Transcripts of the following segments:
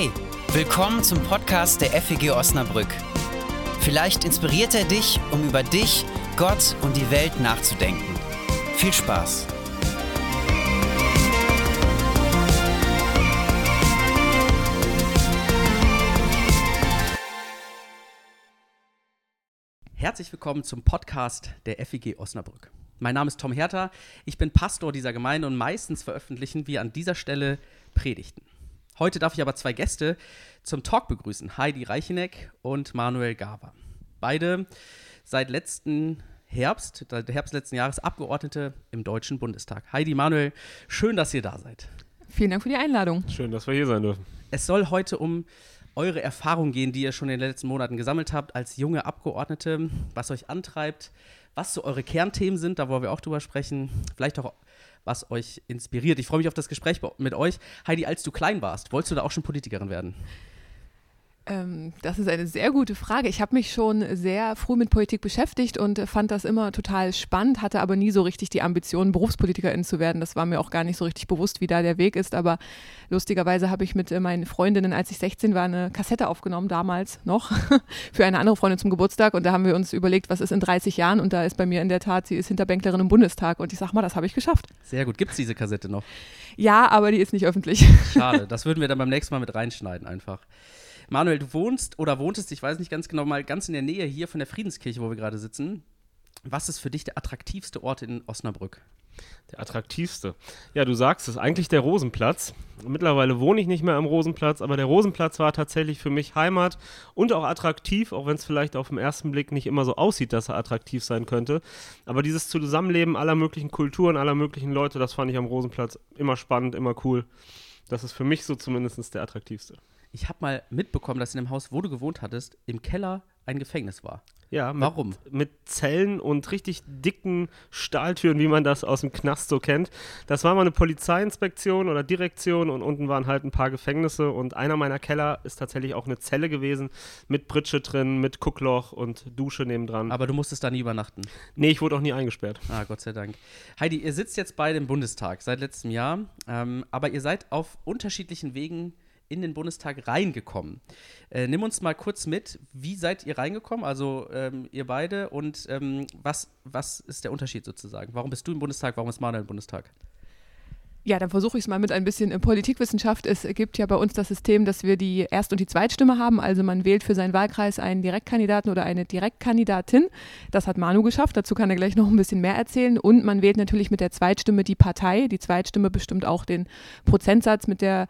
Hey, willkommen zum Podcast der FEG Osnabrück. Vielleicht inspiriert er dich, um über dich, Gott und die Welt nachzudenken. Viel Spaß! Herzlich willkommen zum Podcast der FEG Osnabrück. Mein Name ist Tom Herter, ich bin Pastor dieser Gemeinde und meistens veröffentlichen wir an dieser Stelle Predigten. Heute darf ich aber zwei Gäste zum Talk begrüßen: Heidi Reicheneck und Manuel Gava. Beide seit letzten Herbst, seit Herbst letzten Jahres Abgeordnete im Deutschen Bundestag. Heidi, Manuel, schön, dass ihr da seid. Vielen Dank für die Einladung. Schön, dass wir hier sein dürfen. Es soll heute um eure Erfahrungen gehen, die ihr schon in den letzten Monaten gesammelt habt als junge Abgeordnete, was euch antreibt, was so eure Kernthemen sind, da wollen wir auch drüber sprechen, vielleicht auch was euch inspiriert. Ich freue mich auf das Gespräch mit euch. Heidi, als du klein warst, wolltest du da auch schon Politikerin werden? Ähm, das ist eine sehr gute Frage. Ich habe mich schon sehr früh mit Politik beschäftigt und fand das immer total spannend, hatte aber nie so richtig die Ambition, Berufspolitikerin zu werden. Das war mir auch gar nicht so richtig bewusst, wie da der Weg ist. Aber lustigerweise habe ich mit äh, meinen Freundinnen, als ich 16 war, eine Kassette aufgenommen, damals noch, für eine andere Freundin zum Geburtstag. Und da haben wir uns überlegt, was ist in 30 Jahren? Und da ist bei mir in der Tat, sie ist Hinterbänklerin im Bundestag. Und ich sage mal, das habe ich geschafft. Sehr gut. Gibt es diese Kassette noch? Ja, aber die ist nicht öffentlich. Schade. Das würden wir dann beim nächsten Mal mit reinschneiden einfach. Manuel, du wohnst oder wohntest, ich weiß nicht ganz genau, mal ganz in der Nähe hier von der Friedenskirche, wo wir gerade sitzen. Was ist für dich der attraktivste Ort in Osnabrück? Der attraktivste. Ja, du sagst es, eigentlich der Rosenplatz. Mittlerweile wohne ich nicht mehr am Rosenplatz, aber der Rosenplatz war tatsächlich für mich Heimat und auch attraktiv, auch wenn es vielleicht auf den ersten Blick nicht immer so aussieht, dass er attraktiv sein könnte. Aber dieses Zusammenleben aller möglichen Kulturen, aller möglichen Leute, das fand ich am Rosenplatz immer spannend, immer cool. Das ist für mich so zumindest der attraktivste ich habe mal mitbekommen, dass in dem Haus, wo du gewohnt hattest, im Keller ein Gefängnis war. Ja, mit, warum? Mit Zellen und richtig dicken Stahltüren, wie man das aus dem Knast so kennt. Das war mal eine Polizeiinspektion oder Direktion und unten waren halt ein paar Gefängnisse und einer meiner Keller ist tatsächlich auch eine Zelle gewesen mit Britsche drin, mit Guckloch und Dusche nebendran. Aber du musstest da nie übernachten? Nee, ich wurde auch nie eingesperrt. Ah, Gott sei Dank. Heidi, ihr sitzt jetzt beide im Bundestag seit letztem Jahr, ähm, aber ihr seid auf unterschiedlichen Wegen in den Bundestag reingekommen. Äh, nimm uns mal kurz mit, wie seid ihr reingekommen, also ähm, ihr beide, und ähm, was, was ist der Unterschied sozusagen? Warum bist du im Bundestag, warum ist Manuel im Bundestag? Ja, dann versuche ich es mal mit ein bisschen Politikwissenschaft. Es gibt ja bei uns das System, dass wir die Erst- und die Zweitstimme haben. Also man wählt für seinen Wahlkreis einen Direktkandidaten oder eine Direktkandidatin. Das hat Manu geschafft. Dazu kann er gleich noch ein bisschen mehr erzählen. Und man wählt natürlich mit der Zweitstimme die Partei. Die Zweitstimme bestimmt auch den Prozentsatz, mit der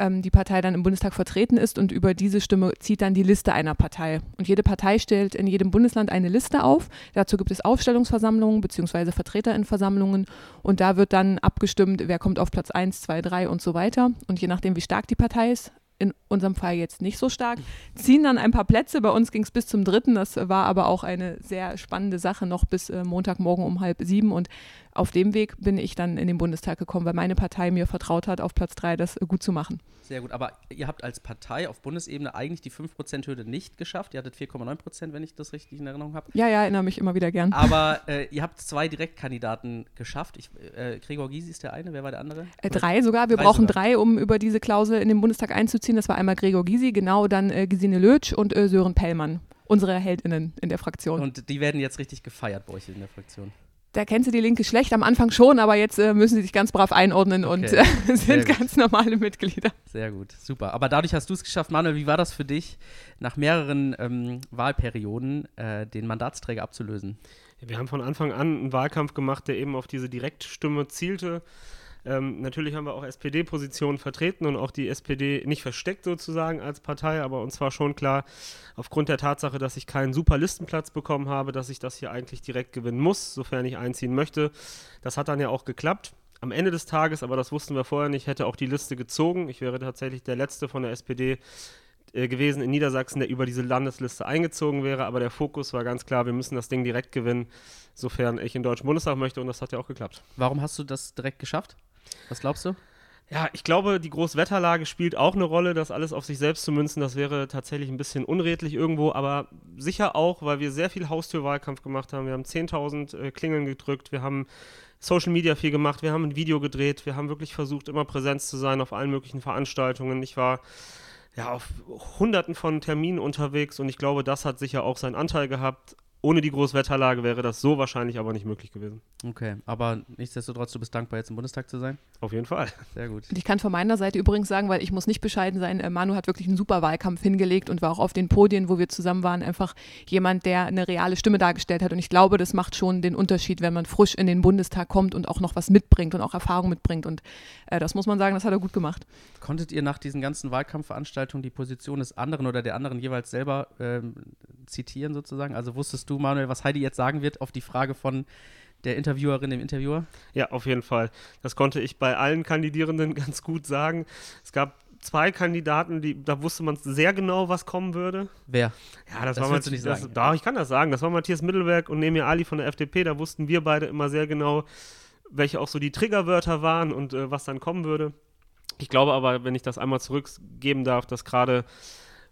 ähm, die Partei dann im Bundestag vertreten ist und über diese Stimme zieht dann die Liste einer Partei. Und jede Partei stellt in jedem Bundesland eine Liste auf. Dazu gibt es Aufstellungsversammlungen bzw. Vertreterinnenversammlungen und da wird dann abgestimmt, wer kommt auf Platz 1, 2, 3 und so weiter. Und je nachdem, wie stark die Partei ist, in unserem Fall jetzt nicht so stark, ziehen dann ein paar Plätze. Bei uns ging es bis zum dritten. Das war aber auch eine sehr spannende Sache, noch bis äh, Montagmorgen um halb sieben. Und auf dem Weg bin ich dann in den Bundestag gekommen, weil meine Partei mir vertraut hat, auf Platz drei das gut zu machen. Sehr gut, aber ihr habt als Partei auf Bundesebene eigentlich die 5%-Hürde nicht geschafft. Ihr hattet 4,9%, wenn ich das richtig in Erinnerung habe. Ja, ja, erinnere mich immer wieder gern. Aber äh, ihr habt zwei Direktkandidaten geschafft. Ich, äh, Gregor Gysi ist der eine, wer war der andere? Äh, drei sogar. Wir drei brauchen sogar. drei, um über diese Klausel in den Bundestag einzuziehen. Das war einmal Gregor Gysi, genau, dann äh, Gesine Lötsch und äh, Sören Pellmann. Unsere HeldInnen in der Fraktion. Und die werden jetzt richtig gefeiert bei euch in der Fraktion da kennst du die Linke schlecht, am Anfang schon, aber jetzt äh, müssen sie sich ganz brav einordnen okay. und äh, sind ganz normale Mitglieder. Sehr gut, super. Aber dadurch hast du es geschafft, Manuel, wie war das für dich, nach mehreren ähm, Wahlperioden äh, den Mandatsträger abzulösen? Wir haben von Anfang an einen Wahlkampf gemacht, der eben auf diese Direktstimme zielte. Ähm, natürlich haben wir auch SPD-Positionen vertreten und auch die SPD nicht versteckt sozusagen als Partei, aber uns war schon klar, aufgrund der Tatsache, dass ich keinen super Listenplatz bekommen habe, dass ich das hier eigentlich direkt gewinnen muss, sofern ich einziehen möchte. Das hat dann ja auch geklappt. Am Ende des Tages, aber das wussten wir vorher nicht, hätte auch die Liste gezogen. Ich wäre tatsächlich der Letzte von der SPD äh, gewesen in Niedersachsen, der über diese Landesliste eingezogen wäre. Aber der Fokus war ganz klar, wir müssen das Ding direkt gewinnen, sofern ich in den Deutschen Bundestag möchte. Und das hat ja auch geklappt. Warum hast du das direkt geschafft? Was glaubst du? Ja, ich glaube, die Großwetterlage spielt auch eine Rolle, das alles auf sich selbst zu münzen. Das wäre tatsächlich ein bisschen unredlich irgendwo, aber sicher auch, weil wir sehr viel Haustürwahlkampf gemacht haben. Wir haben 10.000 äh, Klingeln gedrückt, wir haben Social Media viel gemacht, wir haben ein Video gedreht, wir haben wirklich versucht, immer Präsenz zu sein auf allen möglichen Veranstaltungen. Ich war ja, auf hunderten von Terminen unterwegs und ich glaube, das hat sicher auch seinen Anteil gehabt ohne die Großwetterlage wäre das so wahrscheinlich aber nicht möglich gewesen. Okay, aber nichtsdestotrotz, du bist dankbar, jetzt im Bundestag zu sein? Auf jeden Fall. Sehr gut. Und ich kann von meiner Seite übrigens sagen, weil ich muss nicht bescheiden sein, äh, Manu hat wirklich einen super Wahlkampf hingelegt und war auch auf den Podien, wo wir zusammen waren, einfach jemand, der eine reale Stimme dargestellt hat. Und ich glaube, das macht schon den Unterschied, wenn man frisch in den Bundestag kommt und auch noch was mitbringt und auch Erfahrung mitbringt. Und äh, das muss man sagen, das hat er gut gemacht. Konntet ihr nach diesen ganzen Wahlkampfveranstaltungen die Position des anderen oder der anderen jeweils selber ähm, zitieren sozusagen? Also wusstest du, Manuel, was Heidi jetzt sagen wird auf die Frage von der Interviewerin, dem Interviewer? Ja, auf jeden Fall. Das konnte ich bei allen Kandidierenden ganz gut sagen. Es gab zwei Kandidaten, die, da wusste man sehr genau, was kommen würde. Wer? Ja, das, das war Matthias. Das, da, ich kann das sagen. Das war Matthias Mittelberg und Nemir Ali von der FDP. Da wussten wir beide immer sehr genau, welche auch so die Triggerwörter waren und äh, was dann kommen würde. Ich glaube aber, wenn ich das einmal zurückgeben darf, dass gerade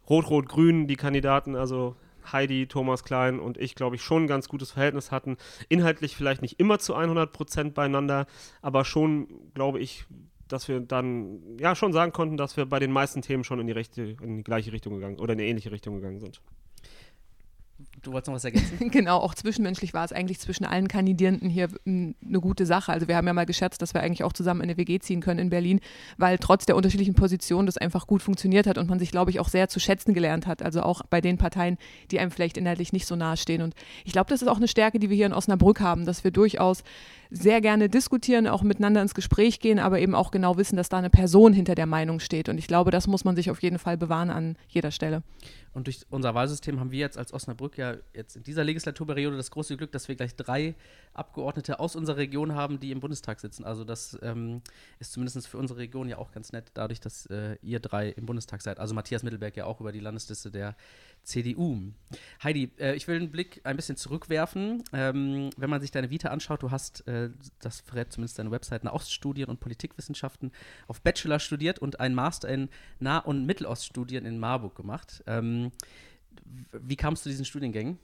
Rot-Rot-Grün die Kandidaten, also Heidi, Thomas Klein und ich, glaube ich, schon ein ganz gutes Verhältnis hatten. Inhaltlich vielleicht nicht immer zu 100 Prozent beieinander, aber schon, glaube ich, dass wir dann ja schon sagen konnten, dass wir bei den meisten Themen schon in die, rechte, in die gleiche Richtung gegangen oder in eine ähnliche Richtung gegangen sind. Du wolltest noch was ergänzen? genau, auch zwischenmenschlich war es eigentlich zwischen allen Kandidierenden hier eine gute Sache. Also wir haben ja mal geschätzt, dass wir eigentlich auch zusammen in eine WG ziehen können in Berlin, weil trotz der unterschiedlichen Positionen das einfach gut funktioniert hat und man sich, glaube ich, auch sehr zu schätzen gelernt hat. Also auch bei den Parteien, die einem vielleicht inhaltlich nicht so nahe stehen. Und ich glaube, das ist auch eine Stärke, die wir hier in Osnabrück haben, dass wir durchaus sehr gerne diskutieren, auch miteinander ins Gespräch gehen, aber eben auch genau wissen, dass da eine Person hinter der Meinung steht. Und ich glaube, das muss man sich auf jeden Fall bewahren an jeder Stelle. Und durch unser Wahlsystem haben wir jetzt als Osnabrück ja jetzt in dieser Legislaturperiode das große Glück, dass wir gleich drei Abgeordnete aus unserer Region haben, die im Bundestag sitzen. Also das ähm, ist zumindest für unsere Region ja auch ganz nett, dadurch, dass äh, ihr drei im Bundestag seid. Also Matthias Mittelberg ja auch über die Landesliste der CDU. Heidi, äh, ich will einen Blick ein bisschen zurückwerfen. Ähm, wenn man sich deine Vita anschaut, du hast, äh, das verrät zumindest deine Website, eine Oststudien und Politikwissenschaften auf Bachelor studiert und einen Master in Nah- und Mitteloststudien in Marburg gemacht. Ähm, wie kamst du zu diesen Studiengängen?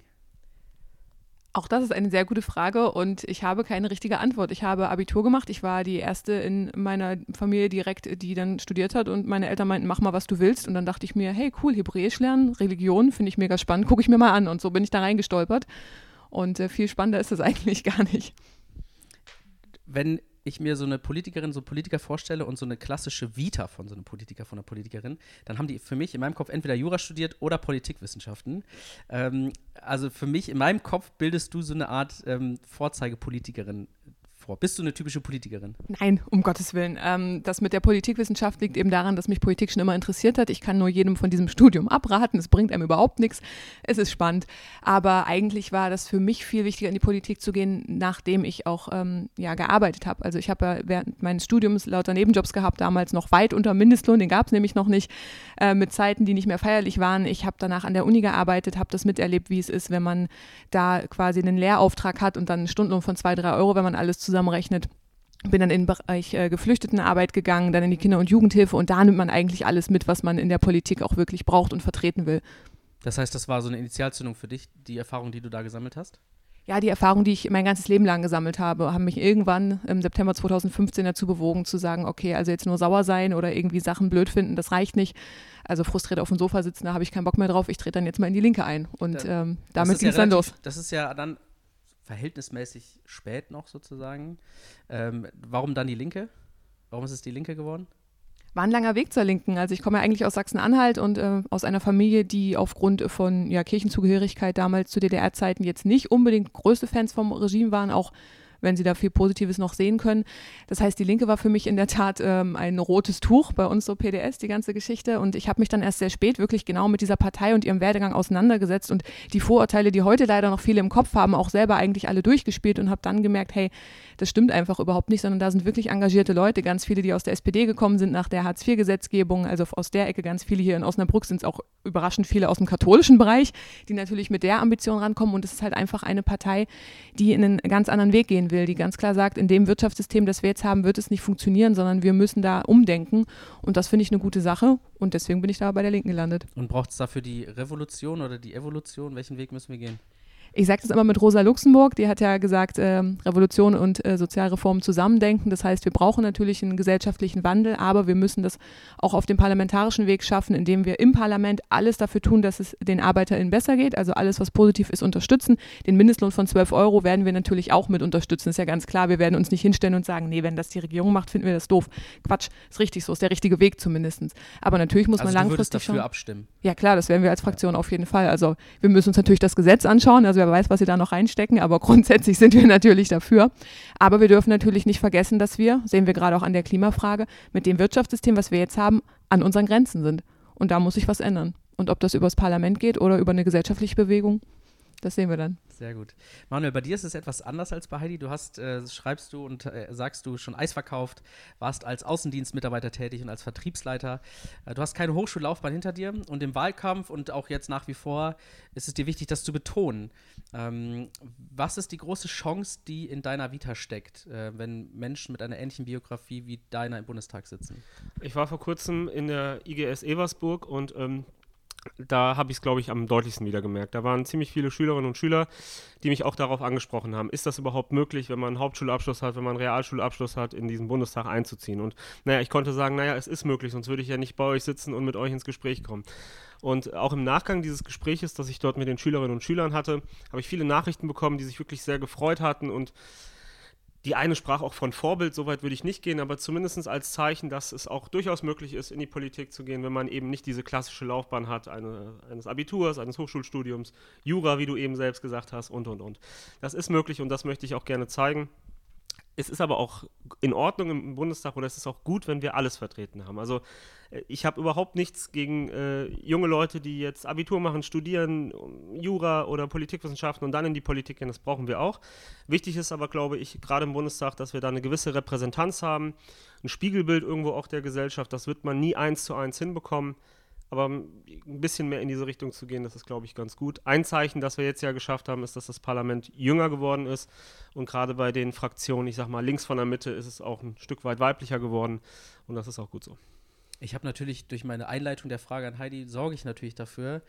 Auch das ist eine sehr gute Frage und ich habe keine richtige Antwort. Ich habe Abitur gemacht. Ich war die erste in meiner Familie direkt, die dann studiert hat und meine Eltern meinten, mach mal, was du willst. Und dann dachte ich mir, hey, cool, Hebräisch lernen, Religion, finde ich mega spannend, gucke ich mir mal an. Und so bin ich da reingestolpert. Und äh, viel spannender ist es eigentlich gar nicht. Wenn ich mir so eine Politikerin, so einen Politiker vorstelle und so eine klassische Vita von so einem Politiker, von einer Politikerin, dann haben die für mich in meinem Kopf entweder Jura studiert oder Politikwissenschaften. Ähm, also für mich, in meinem Kopf bildest du so eine Art ähm, Vorzeigepolitikerin vor? Bist du eine typische Politikerin? Nein, um Gottes Willen. Ähm, das mit der Politikwissenschaft liegt eben daran, dass mich Politik schon immer interessiert hat. Ich kann nur jedem von diesem Studium abraten. Es bringt einem überhaupt nichts. Es ist spannend. Aber eigentlich war das für mich viel wichtiger, in die Politik zu gehen, nachdem ich auch ähm, ja, gearbeitet habe. Also ich habe ja während meines Studiums lauter Nebenjobs gehabt, damals noch weit unter Mindestlohn, den gab es nämlich noch nicht, äh, mit Zeiten, die nicht mehr feierlich waren. Ich habe danach an der Uni gearbeitet, habe das miterlebt, wie es ist, wenn man da quasi einen Lehrauftrag hat und dann einen Stundenlohn von zwei, drei Euro, wenn man alles zusammen zusammenrechnet. Bin dann in den Bereich äh, Geflüchtetenarbeit gegangen, dann in die Kinder- und Jugendhilfe und da nimmt man eigentlich alles mit, was man in der Politik auch wirklich braucht und vertreten will. Das heißt, das war so eine Initialzündung für dich, die Erfahrung, die du da gesammelt hast? Ja, die Erfahrung, die ich mein ganzes Leben lang gesammelt habe, haben mich irgendwann im September 2015 dazu bewogen, zu sagen, okay, also jetzt nur sauer sein oder irgendwie Sachen blöd finden, das reicht nicht. Also frustriert auf dem Sofa sitzen, da habe ich keinen Bock mehr drauf, ich trete dann jetzt mal in die Linke ein. Und ähm, damit ging es ja dann los. Das ist ja dann verhältnismäßig spät noch sozusagen. Ähm, warum dann die Linke? Warum ist es die Linke geworden? War ein langer Weg zur Linken. Also ich komme ja eigentlich aus Sachsen-Anhalt und äh, aus einer Familie, die aufgrund von ja, Kirchenzugehörigkeit damals zu DDR-Zeiten jetzt nicht unbedingt größte Fans vom Regime waren, auch wenn sie da viel Positives noch sehen können. Das heißt, die Linke war für mich in der Tat ähm, ein rotes Tuch, bei uns so PDS, die ganze Geschichte. Und ich habe mich dann erst sehr spät wirklich genau mit dieser Partei und ihrem Werdegang auseinandergesetzt und die Vorurteile, die heute leider noch viele im Kopf haben, auch selber eigentlich alle durchgespielt und habe dann gemerkt, hey, das stimmt einfach überhaupt nicht, sondern da sind wirklich engagierte Leute, ganz viele, die aus der SPD gekommen sind nach der Hartz-IV-Gesetzgebung, also aus der Ecke ganz viele hier in Osnabrück sind es auch überraschend viele aus dem katholischen Bereich, die natürlich mit der Ambition rankommen und es ist halt einfach eine Partei, die in einen ganz anderen Weg gehen will, die ganz klar sagt, in dem Wirtschaftssystem, das wir jetzt haben, wird es nicht funktionieren, sondern wir müssen da umdenken und das finde ich eine gute Sache und deswegen bin ich da bei der Linken gelandet. Und braucht es dafür die Revolution oder die Evolution? Welchen Weg müssen wir gehen? Ich sage das immer mit Rosa Luxemburg, die hat ja gesagt, äh, Revolution und äh, Sozialreform zusammendenken. Das heißt, wir brauchen natürlich einen gesellschaftlichen Wandel, aber wir müssen das auch auf dem parlamentarischen Weg schaffen, indem wir im Parlament alles dafür tun, dass es den ArbeiterInnen besser geht. Also alles, was positiv ist, unterstützen. Den Mindestlohn von 12 Euro werden wir natürlich auch mit unterstützen. Ist ja ganz klar. Wir werden uns nicht hinstellen und sagen, nee, wenn das die Regierung macht, finden wir das doof. Quatsch, ist richtig so, ist der richtige Weg zumindest. Aber natürlich muss also man langfristig du dafür schauen. abstimmen. Ja klar, das werden wir als Fraktion auf jeden Fall. Also wir müssen uns natürlich das Gesetz anschauen. Also wer weiß, was sie da noch reinstecken, aber grundsätzlich sind wir natürlich dafür. Aber wir dürfen natürlich nicht vergessen, dass wir, sehen wir gerade auch an der Klimafrage, mit dem Wirtschaftssystem, was wir jetzt haben, an unseren Grenzen sind. Und da muss sich was ändern. Und ob das übers Parlament geht oder über eine gesellschaftliche Bewegung, das sehen wir dann. Sehr gut. Manuel, bei dir ist es etwas anders als bei Heidi. Du hast, äh, schreibst du und äh, sagst du, schon Eis verkauft, warst als Außendienstmitarbeiter tätig und als Vertriebsleiter. Äh, du hast keine Hochschullaufbahn hinter dir und im Wahlkampf und auch jetzt nach wie vor ist es dir wichtig, das zu betonen. Ähm, was ist die große Chance, die in deiner Vita steckt, äh, wenn Menschen mit einer ähnlichen Biografie wie deiner im Bundestag sitzen? Ich war vor kurzem in der IGS Eversburg und ähm, da habe ich es, glaube ich, am deutlichsten wieder gemerkt. Da waren ziemlich viele Schülerinnen und Schüler, die mich auch darauf angesprochen haben, ist das überhaupt möglich, wenn man einen Hauptschulabschluss hat, wenn man einen Realschulabschluss hat, in diesen Bundestag einzuziehen? Und naja, ich konnte sagen, naja, es ist möglich, sonst würde ich ja nicht bei euch sitzen und mit euch ins Gespräch kommen. Und auch im Nachgang dieses Gespräches, das ich dort mit den Schülerinnen und Schülern hatte, habe ich viele Nachrichten bekommen, die sich wirklich sehr gefreut hatten und die eine sprach auch von Vorbild, soweit würde ich nicht gehen, aber zumindest als Zeichen, dass es auch durchaus möglich ist, in die Politik zu gehen, wenn man eben nicht diese klassische Laufbahn hat, eine, eines Abiturs, eines Hochschulstudiums, Jura, wie du eben selbst gesagt hast, und, und, und. Das ist möglich und das möchte ich auch gerne zeigen es ist aber auch in Ordnung im Bundestag oder es ist auch gut, wenn wir alles vertreten haben. Also äh, ich habe überhaupt nichts gegen äh, junge Leute, die jetzt Abitur machen, studieren, Jura oder Politikwissenschaften und dann in die Politik gehen. Das brauchen wir auch. Wichtig ist aber, glaube ich, gerade im Bundestag, dass wir da eine gewisse Repräsentanz haben, ein Spiegelbild irgendwo auch der Gesellschaft. Das wird man nie eins zu eins hinbekommen. Aber ein bisschen mehr in diese Richtung zu gehen, das ist, glaube ich, ganz gut. Ein Zeichen, das wir jetzt ja geschafft haben, ist, dass das Parlament jünger geworden ist. Und gerade bei den Fraktionen, ich sag mal, links von der Mitte, ist es auch ein Stück weit weiblicher geworden. Und das ist auch gut so. Ich habe natürlich durch meine Einleitung der Frage an Heidi, sorge ich natürlich dafür,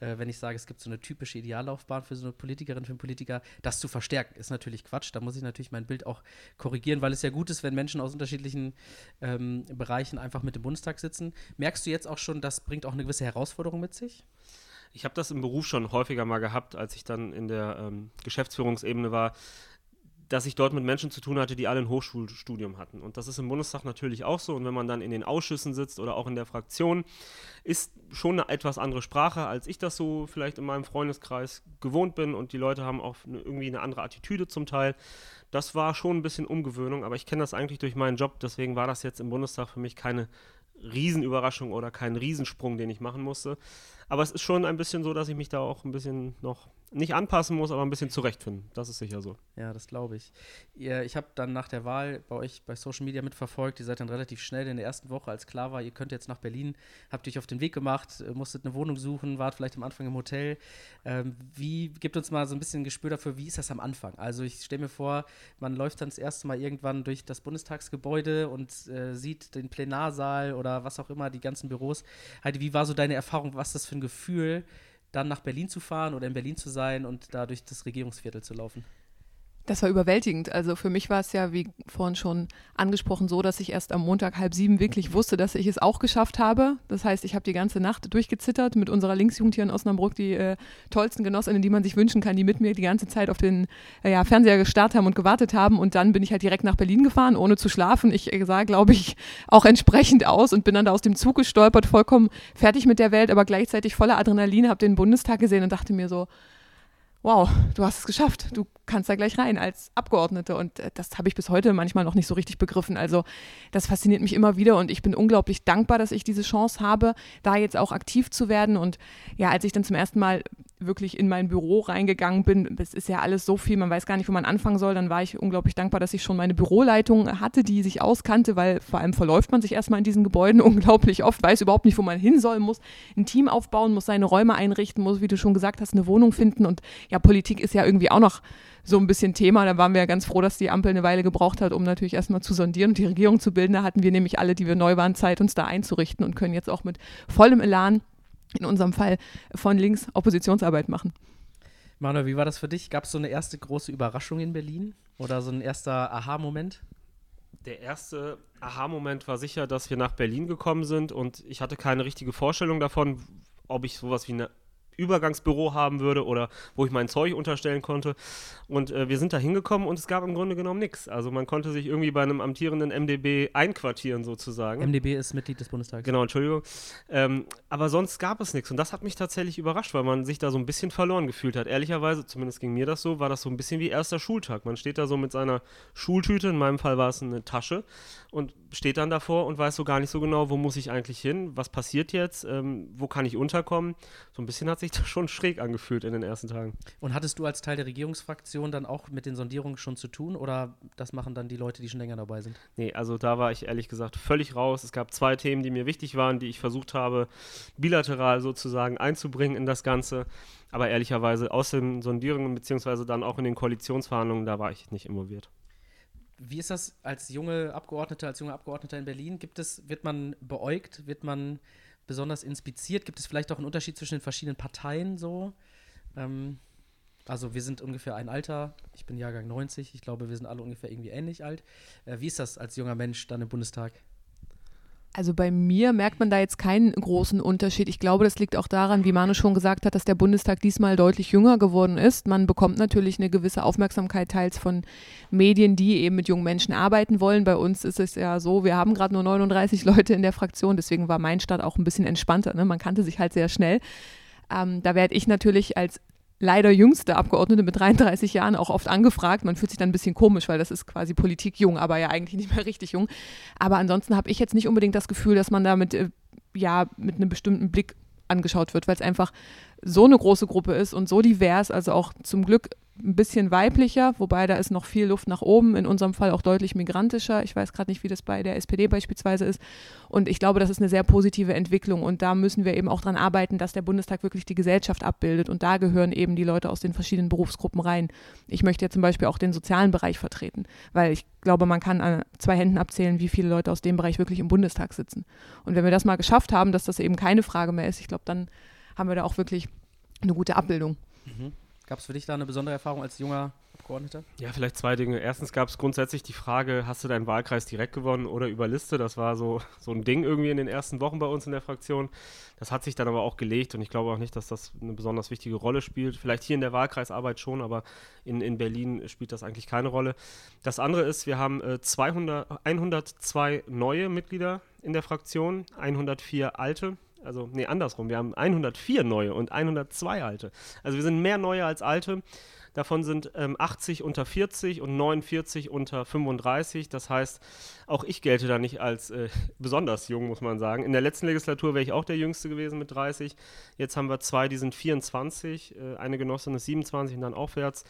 äh, wenn ich sage, es gibt so eine typische Ideallaufbahn für so eine Politikerin, für einen Politiker, das zu verstärken, ist natürlich Quatsch. Da muss ich natürlich mein Bild auch korrigieren, weil es ja gut ist, wenn Menschen aus unterschiedlichen ähm, Bereichen einfach mit im Bundestag sitzen. Merkst du jetzt auch schon, das bringt auch eine gewisse Herausforderung mit sich? Ich habe das im Beruf schon häufiger mal gehabt, als ich dann in der ähm, Geschäftsführungsebene war dass ich dort mit Menschen zu tun hatte, die alle ein Hochschulstudium hatten. Und das ist im Bundestag natürlich auch so. Und wenn man dann in den Ausschüssen sitzt oder auch in der Fraktion, ist schon eine etwas andere Sprache, als ich das so vielleicht in meinem Freundeskreis gewohnt bin. Und die Leute haben auch eine, irgendwie eine andere Attitüde zum Teil. Das war schon ein bisschen Umgewöhnung, aber ich kenne das eigentlich durch meinen Job. Deswegen war das jetzt im Bundestag für mich keine Riesenüberraschung oder kein Riesensprung, den ich machen musste. Aber es ist schon ein bisschen so, dass ich mich da auch ein bisschen noch nicht anpassen muss, aber ein bisschen zurechtfinden. Das ist sicher so. Ja, das glaube ich. Ihr, ich habe dann nach der Wahl bei euch bei Social Media mitverfolgt. Ihr seid dann relativ schnell in der ersten Woche, als klar war, ihr könnt jetzt nach Berlin, habt euch auf den Weg gemacht, äh, musstet eine Wohnung suchen, wart vielleicht am Anfang im Hotel. Ähm, wie, gibt uns mal so ein bisschen ein Gespür dafür, wie ist das am Anfang? Also ich stelle mir vor, man läuft dann das erste Mal irgendwann durch das Bundestagsgebäude und äh, sieht den Plenarsaal oder was auch immer, die ganzen Büros. Heidi, wie war so deine Erfahrung? Was ist das für ein Gefühl? Dann nach Berlin zu fahren oder in Berlin zu sein und da durch das Regierungsviertel zu laufen? Das war überwältigend. Also für mich war es ja, wie vorhin schon angesprochen, so, dass ich erst am Montag halb sieben wirklich wusste, dass ich es auch geschafft habe. Das heißt, ich habe die ganze Nacht durchgezittert mit unserer Linksjugend hier in Osnabrück, die äh, tollsten Genossinnen, die man sich wünschen kann, die mit mir die ganze Zeit auf den äh, ja, Fernseher gestarrt haben und gewartet haben. Und dann bin ich halt direkt nach Berlin gefahren, ohne zu schlafen. Ich äh, sah, glaube ich, auch entsprechend aus und bin dann da aus dem Zug gestolpert, vollkommen fertig mit der Welt, aber gleichzeitig voller Adrenalin, habe den Bundestag gesehen und dachte mir so, wow, du hast es geschafft, du kannst da gleich rein als Abgeordnete. Und äh, das habe ich bis heute manchmal noch nicht so richtig begriffen. Also das fasziniert mich immer wieder und ich bin unglaublich dankbar, dass ich diese Chance habe, da jetzt auch aktiv zu werden. Und ja, als ich dann zum ersten Mal wirklich in mein Büro reingegangen bin, das ist ja alles so viel, man weiß gar nicht, wo man anfangen soll, dann war ich unglaublich dankbar, dass ich schon meine Büroleitung hatte, die sich auskannte, weil vor allem verläuft man sich erstmal in diesen Gebäuden unglaublich oft, weiß überhaupt nicht, wo man hin soll, muss ein Team aufbauen, muss seine Räume einrichten, muss, wie du schon gesagt hast, eine Wohnung finden und ja, Politik ist ja irgendwie auch noch so ein bisschen Thema. Da waren wir ja ganz froh, dass die Ampel eine Weile gebraucht hat, um natürlich erstmal zu sondieren und die Regierung zu bilden. Da hatten wir nämlich alle, die wir neu waren, Zeit, uns da einzurichten und können jetzt auch mit vollem Elan, in unserem Fall von links, Oppositionsarbeit machen. Manuel, wie war das für dich? Gab es so eine erste große Überraschung in Berlin? Oder so ein erster Aha-Moment? Der erste Aha-Moment war sicher, dass wir nach Berlin gekommen sind und ich hatte keine richtige Vorstellung davon, ob ich sowas wie eine Übergangsbüro haben würde oder wo ich mein Zeug unterstellen konnte. Und äh, wir sind da hingekommen und es gab im Grunde genommen nichts. Also man konnte sich irgendwie bei einem amtierenden MDB einquartieren sozusagen. MDB ist Mitglied des Bundestags. Genau, Entschuldigung. Ähm, aber sonst gab es nichts und das hat mich tatsächlich überrascht, weil man sich da so ein bisschen verloren gefühlt hat. Ehrlicherweise, zumindest ging mir das so, war das so ein bisschen wie erster Schultag. Man steht da so mit seiner Schultüte, in meinem Fall war es eine Tasche und steht dann davor und weiß so gar nicht so genau, wo muss ich eigentlich hin, was passiert jetzt, ähm, wo kann ich unterkommen. So ein bisschen hat sich das schon schräg angefühlt in den ersten Tagen. Und hattest du als Teil der Regierungsfraktion dann auch mit den Sondierungen schon zu tun oder das machen dann die Leute, die schon länger dabei sind? Nee, also da war ich ehrlich gesagt völlig raus. Es gab zwei Themen, die mir wichtig waren, die ich versucht habe, bilateral sozusagen einzubringen in das Ganze. Aber ehrlicherweise aus den Sondierungen beziehungsweise dann auch in den Koalitionsverhandlungen, da war ich nicht involviert. Wie ist das als junge Abgeordnete, als junger Abgeordneter in Berlin? Gibt es, wird man beäugt, wird man besonders inspiziert? Gibt es vielleicht auch einen Unterschied zwischen den verschiedenen Parteien so? Ähm, also wir sind ungefähr ein Alter, ich bin Jahrgang 90, ich glaube, wir sind alle ungefähr irgendwie ähnlich alt. Äh, wie ist das als junger Mensch dann im Bundestag? Also bei mir merkt man da jetzt keinen großen Unterschied. Ich glaube, das liegt auch daran, wie Manu schon gesagt hat, dass der Bundestag diesmal deutlich jünger geworden ist. Man bekommt natürlich eine gewisse Aufmerksamkeit teils von Medien, die eben mit jungen Menschen arbeiten wollen. Bei uns ist es ja so, wir haben gerade nur 39 Leute in der Fraktion, deswegen war mein Start auch ein bisschen entspannter. Ne? Man kannte sich halt sehr schnell. Ähm, da werde ich natürlich als leider jüngste Abgeordnete mit 33 Jahren auch oft angefragt. Man fühlt sich dann ein bisschen komisch, weil das ist quasi Politik jung, aber ja eigentlich nicht mehr richtig jung. Aber ansonsten habe ich jetzt nicht unbedingt das Gefühl, dass man da mit, äh, ja, mit einem bestimmten Blick angeschaut wird, weil es einfach so eine große Gruppe ist und so divers, also auch zum Glück ein bisschen weiblicher, wobei da ist noch viel Luft nach oben, in unserem Fall auch deutlich migrantischer. Ich weiß gerade nicht, wie das bei der SPD beispielsweise ist. Und ich glaube, das ist eine sehr positive Entwicklung. Und da müssen wir eben auch dran arbeiten, dass der Bundestag wirklich die Gesellschaft abbildet. Und da gehören eben die Leute aus den verschiedenen Berufsgruppen rein. Ich möchte ja zum Beispiel auch den sozialen Bereich vertreten, weil ich glaube, man kann an zwei Händen abzählen, wie viele Leute aus dem Bereich wirklich im Bundestag sitzen. Und wenn wir das mal geschafft haben, dass das eben keine Frage mehr ist, ich glaube, dann haben wir da auch wirklich eine gute Abbildung. Mhm. Gab es für dich da eine besondere Erfahrung als junger Abgeordneter? Ja, vielleicht zwei Dinge. Erstens gab es grundsätzlich die Frage, hast du deinen Wahlkreis direkt gewonnen oder über Liste? Das war so, so ein Ding irgendwie in den ersten Wochen bei uns in der Fraktion. Das hat sich dann aber auch gelegt und ich glaube auch nicht, dass das eine besonders wichtige Rolle spielt. Vielleicht hier in der Wahlkreisarbeit schon, aber in, in Berlin spielt das eigentlich keine Rolle. Das andere ist, wir haben äh, 200, 102 neue Mitglieder in der Fraktion, 104 alte also nee, andersrum. Wir haben 104 neue und 102 alte. Also wir sind mehr neue als alte. Davon sind ähm, 80 unter 40 und 49 unter 35. Das heißt, auch ich gelte da nicht als äh, besonders jung, muss man sagen. In der letzten Legislatur wäre ich auch der Jüngste gewesen mit 30. Jetzt haben wir zwei, die sind 24. Äh, eine Genossin ist 27 und dann aufwärts.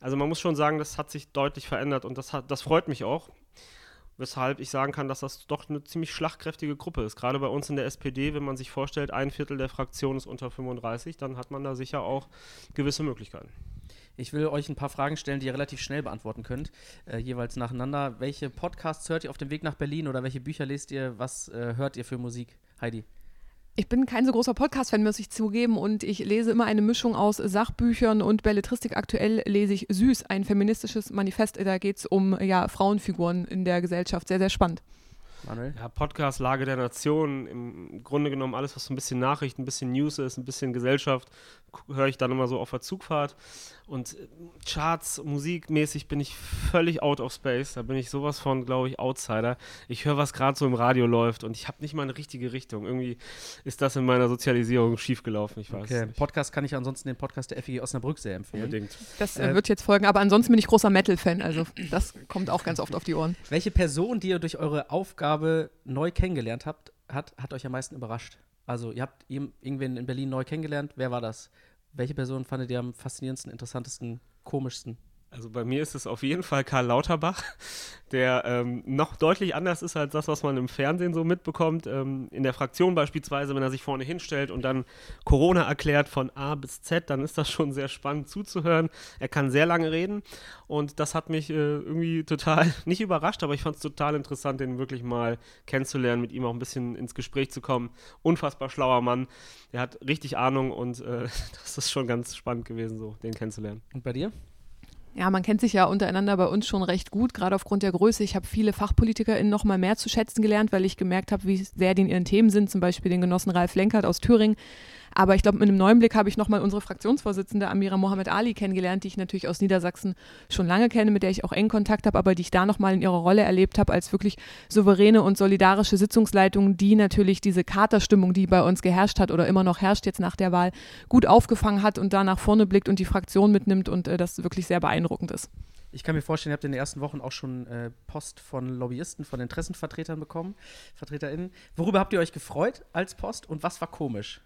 Also man muss schon sagen, das hat sich deutlich verändert und das, hat, das freut mich auch weshalb ich sagen kann, dass das doch eine ziemlich schlagkräftige Gruppe ist. Gerade bei uns in der SPD, wenn man sich vorstellt, ein Viertel der Fraktion ist unter 35, dann hat man da sicher auch gewisse Möglichkeiten. Ich will euch ein paar Fragen stellen, die ihr relativ schnell beantworten könnt, äh, jeweils nacheinander. Welche Podcasts hört ihr auf dem Weg nach Berlin oder welche Bücher lest ihr? Was äh, hört ihr für Musik? Heidi. Ich bin kein so großer Podcast-Fan, muss ich zugeben, und ich lese immer eine Mischung aus Sachbüchern und Belletristik. Aktuell lese ich Süß, ein feministisches Manifest. Da geht es um ja, Frauenfiguren in der Gesellschaft. Sehr, sehr spannend. Manuel? Ja, Podcast Lage der Nation, im Grunde genommen alles, was so ein bisschen Nachrichten, ein bisschen News ist, ein bisschen Gesellschaft, höre ich dann immer so auf der Zugfahrt. Und äh, Charts, musikmäßig bin ich völlig out of space. Da bin ich sowas von, glaube ich, Outsider. Ich höre, was gerade so im Radio läuft und ich habe nicht mal eine richtige Richtung. Irgendwie ist das in meiner Sozialisierung schiefgelaufen. Ich weiß okay. Nicht. Podcast kann ich ansonsten den Podcast der FG Osnabrück sehr empfehlen. Unbedingt. Das äh, wird jetzt folgen, aber ansonsten bin ich großer Metal-Fan. Also das kommt auch ganz oft auf die Ohren. Welche Person, die ihr durch eure Aufgabe neu kennengelernt habt, hat, hat euch am meisten überrascht? Also ihr habt irgendwen in Berlin neu kennengelernt. Wer war das? Welche Person fandet ihr am faszinierendsten, interessantesten, komischsten? Also bei mir ist es auf jeden Fall Karl Lauterbach, der ähm, noch deutlich anders ist als das, was man im Fernsehen so mitbekommt. Ähm, in der Fraktion beispielsweise, wenn er sich vorne hinstellt und dann Corona erklärt von A bis Z, dann ist das schon sehr spannend zuzuhören. Er kann sehr lange reden und das hat mich äh, irgendwie total, nicht überrascht, aber ich fand es total interessant, den wirklich mal kennenzulernen, mit ihm auch ein bisschen ins Gespräch zu kommen. Unfassbar schlauer Mann, der hat richtig Ahnung und äh, das ist schon ganz spannend gewesen, so den kennenzulernen. Und bei dir? Ja, man kennt sich ja untereinander bei uns schon recht gut, gerade aufgrund der Größe. Ich habe viele FachpolitikerInnen noch mal mehr zu schätzen gelernt, weil ich gemerkt habe, wie sehr die in ihren Themen sind. Zum Beispiel den Genossen Ralf Lenkert aus Thüringen, aber ich glaube, mit einem neuen Blick habe ich nochmal unsere Fraktionsvorsitzende Amira Mohamed Ali kennengelernt, die ich natürlich aus Niedersachsen schon lange kenne, mit der ich auch eng Kontakt habe, aber die ich da nochmal in ihrer Rolle erlebt habe als wirklich souveräne und solidarische Sitzungsleitung, die natürlich diese Katerstimmung, die bei uns geherrscht hat oder immer noch herrscht jetzt nach der Wahl, gut aufgefangen hat und da nach vorne blickt und die Fraktion mitnimmt und äh, das wirklich sehr beeindruckend ist. Ich kann mir vorstellen, ihr habt in den ersten Wochen auch schon äh, Post von Lobbyisten, von Interessenvertretern bekommen, VertreterInnen. Worüber habt ihr euch gefreut als Post und was war komisch?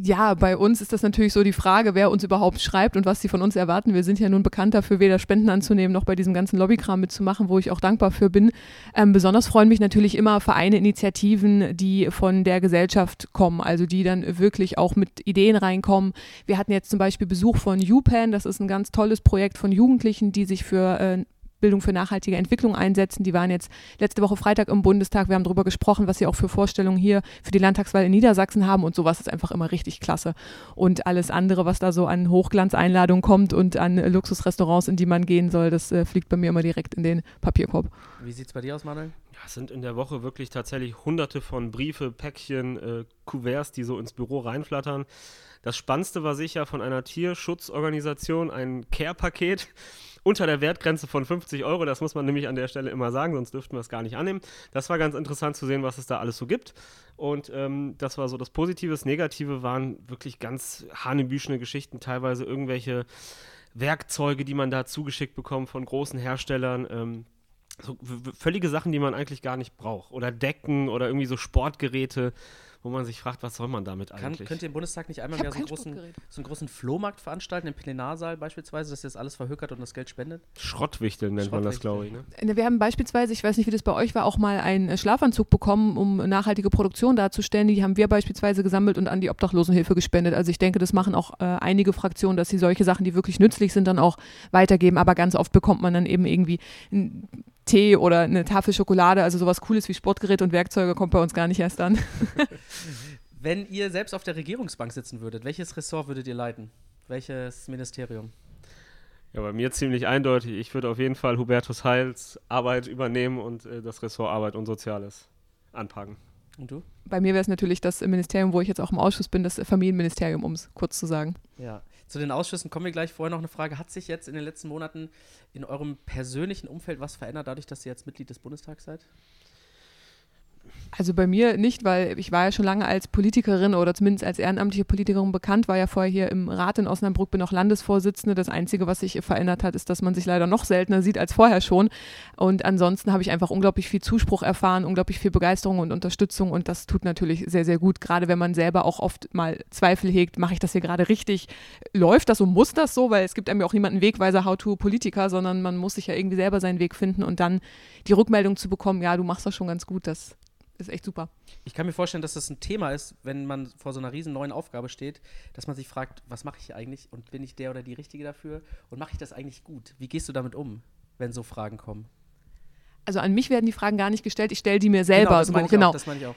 Ja, bei uns ist das natürlich so die Frage, wer uns überhaupt schreibt und was sie von uns erwarten. Wir sind ja nun bekannt dafür, weder Spenden anzunehmen noch bei diesem ganzen Lobbykram mitzumachen, wo ich auch dankbar für bin. Ähm, besonders freuen mich natürlich immer Vereine, Initiativen, die von der Gesellschaft kommen, also die dann wirklich auch mit Ideen reinkommen. Wir hatten jetzt zum Beispiel Besuch von UPenn, das ist ein ganz tolles Projekt von Jugendlichen, die sich für äh, Bildung für nachhaltige Entwicklung einsetzen. Die waren jetzt letzte Woche Freitag im Bundestag. Wir haben darüber gesprochen, was sie auch für Vorstellungen hier für die Landtagswahl in Niedersachsen haben und sowas ist einfach immer richtig klasse. Und alles andere, was da so an Hochglanzeinladungen kommt und an Luxusrestaurants, in die man gehen soll, das äh, fliegt bei mir immer direkt in den Papierkorb. Wie sieht es bei dir aus, Manuel? Ja, es sind in der Woche wirklich tatsächlich hunderte von Briefe, Päckchen, äh, Kuverts, die so ins Büro reinflattern. Das Spannendste war sicher von einer Tierschutzorganisation ein Care-Paket unter der Wertgrenze von 50 Euro. Das muss man nämlich an der Stelle immer sagen, sonst dürften wir es gar nicht annehmen. Das war ganz interessant zu sehen, was es da alles so gibt. Und ähm, das war so das Positive. Das Negative waren wirklich ganz hanebüchene Geschichten, teilweise irgendwelche Werkzeuge, die man da zugeschickt bekommt von großen Herstellern. Ähm, so völlige Sachen, die man eigentlich gar nicht braucht. Oder Decken oder irgendwie so Sportgeräte wo man sich fragt, was soll man damit eigentlich? Kann, könnt ihr im Bundestag nicht einmal mehr so einen, großen, so einen, großen, Flohmarkt veranstalten, im Plenarsaal beispielsweise, dass ihr das alles verhökert und das Geld spendet? Schrottwichteln nennt man das, glaube ich. Ne? ne? Wir haben beispielsweise, ich weiß nicht, wie das bei euch war, auch mal einen Schlafanzug bekommen, um nachhaltige Produktion darzustellen. Die haben wir beispielsweise gesammelt und an die Obdachlosenhilfe gespendet. Also ich denke, das machen auch äh, einige Fraktionen, dass sie solche Sachen, die wirklich nützlich sind, dann auch weitergeben. Aber ganz oft bekommt man dann eben irgendwie ein Tee oder eine Tafel Schokolade, also sowas Cooles wie Sportgeräte und Werkzeuge kommt bei uns gar nicht erst an. Wenn ihr selbst auf der Regierungsbank sitzen würdet, welches Ressort würdet ihr leiten? Welches Ministerium? Ja, bei mir ziemlich eindeutig. Ich würde auf jeden Fall Hubertus Heils Arbeit übernehmen und äh, das Ressort Arbeit und Soziales anpacken. Und du? Bei mir wäre es natürlich das Ministerium, wo ich jetzt auch im Ausschuss bin, das Familienministerium, um es kurz zu sagen. Ja, zu den Ausschüssen kommen wir gleich. Vorher noch eine Frage. Hat sich jetzt in den letzten Monaten in eurem persönlichen Umfeld was verändert, dadurch, dass ihr jetzt Mitglied des Bundestags seid? Also bei mir nicht, weil ich war ja schon lange als Politikerin oder zumindest als ehrenamtliche Politikerin bekannt, war ja vorher hier im Rat in Osnabrück, bin auch Landesvorsitzende. Das Einzige, was sich verändert hat, ist, dass man sich leider noch seltener sieht als vorher schon. Und ansonsten habe ich einfach unglaublich viel Zuspruch erfahren, unglaublich viel Begeisterung und Unterstützung und das tut natürlich sehr, sehr gut, gerade wenn man selber auch oft mal Zweifel hegt, mache ich das hier gerade richtig? Läuft das so? Muss das so? Weil es gibt einem ja auch niemanden Wegweiser, How-to-Politiker, sondern man muss sich ja irgendwie selber seinen Weg finden und dann die Rückmeldung zu bekommen, ja, du machst das schon ganz gut, das ist echt super. Ich kann mir vorstellen, dass das ein Thema ist, wenn man vor so einer riesen neuen Aufgabe steht, dass man sich fragt, was mache ich hier eigentlich und bin ich der oder die Richtige dafür und mache ich das eigentlich gut? Wie gehst du damit um, wenn so Fragen kommen? Also an mich werden die Fragen gar nicht gestellt, ich stelle die mir selber. Genau, das meine ich, genau. Auch, das meine ich auch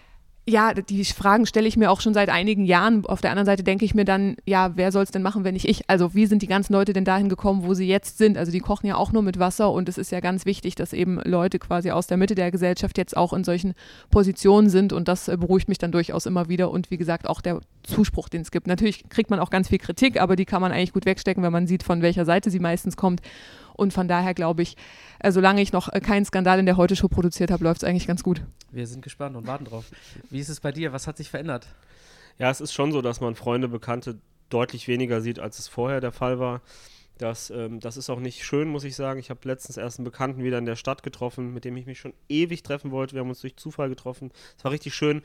ja, die Fragen stelle ich mir auch schon seit einigen Jahren. Auf der anderen Seite denke ich mir dann, ja, wer soll es denn machen, wenn nicht ich? Also wie sind die ganzen Leute denn dahin gekommen, wo sie jetzt sind? Also die kochen ja auch nur mit Wasser und es ist ja ganz wichtig, dass eben Leute quasi aus der Mitte der Gesellschaft jetzt auch in solchen Positionen sind und das beruhigt mich dann durchaus immer wieder und wie gesagt auch der Zuspruch, den es gibt. Natürlich kriegt man auch ganz viel Kritik, aber die kann man eigentlich gut wegstecken, wenn man sieht, von welcher Seite sie meistens kommt. Und von daher glaube ich, äh, solange ich noch äh, keinen Skandal in der Heute-Show produziert habe, läuft es eigentlich ganz gut. Wir sind gespannt und warten drauf. Wie ist es bei dir? Was hat sich verändert? Ja, es ist schon so, dass man Freunde, Bekannte deutlich weniger sieht, als es vorher der Fall war. Das, ähm, das ist auch nicht schön, muss ich sagen. Ich habe letztens erst einen Bekannten wieder in der Stadt getroffen, mit dem ich mich schon ewig treffen wollte. Wir haben uns durch Zufall getroffen. Es war richtig schön.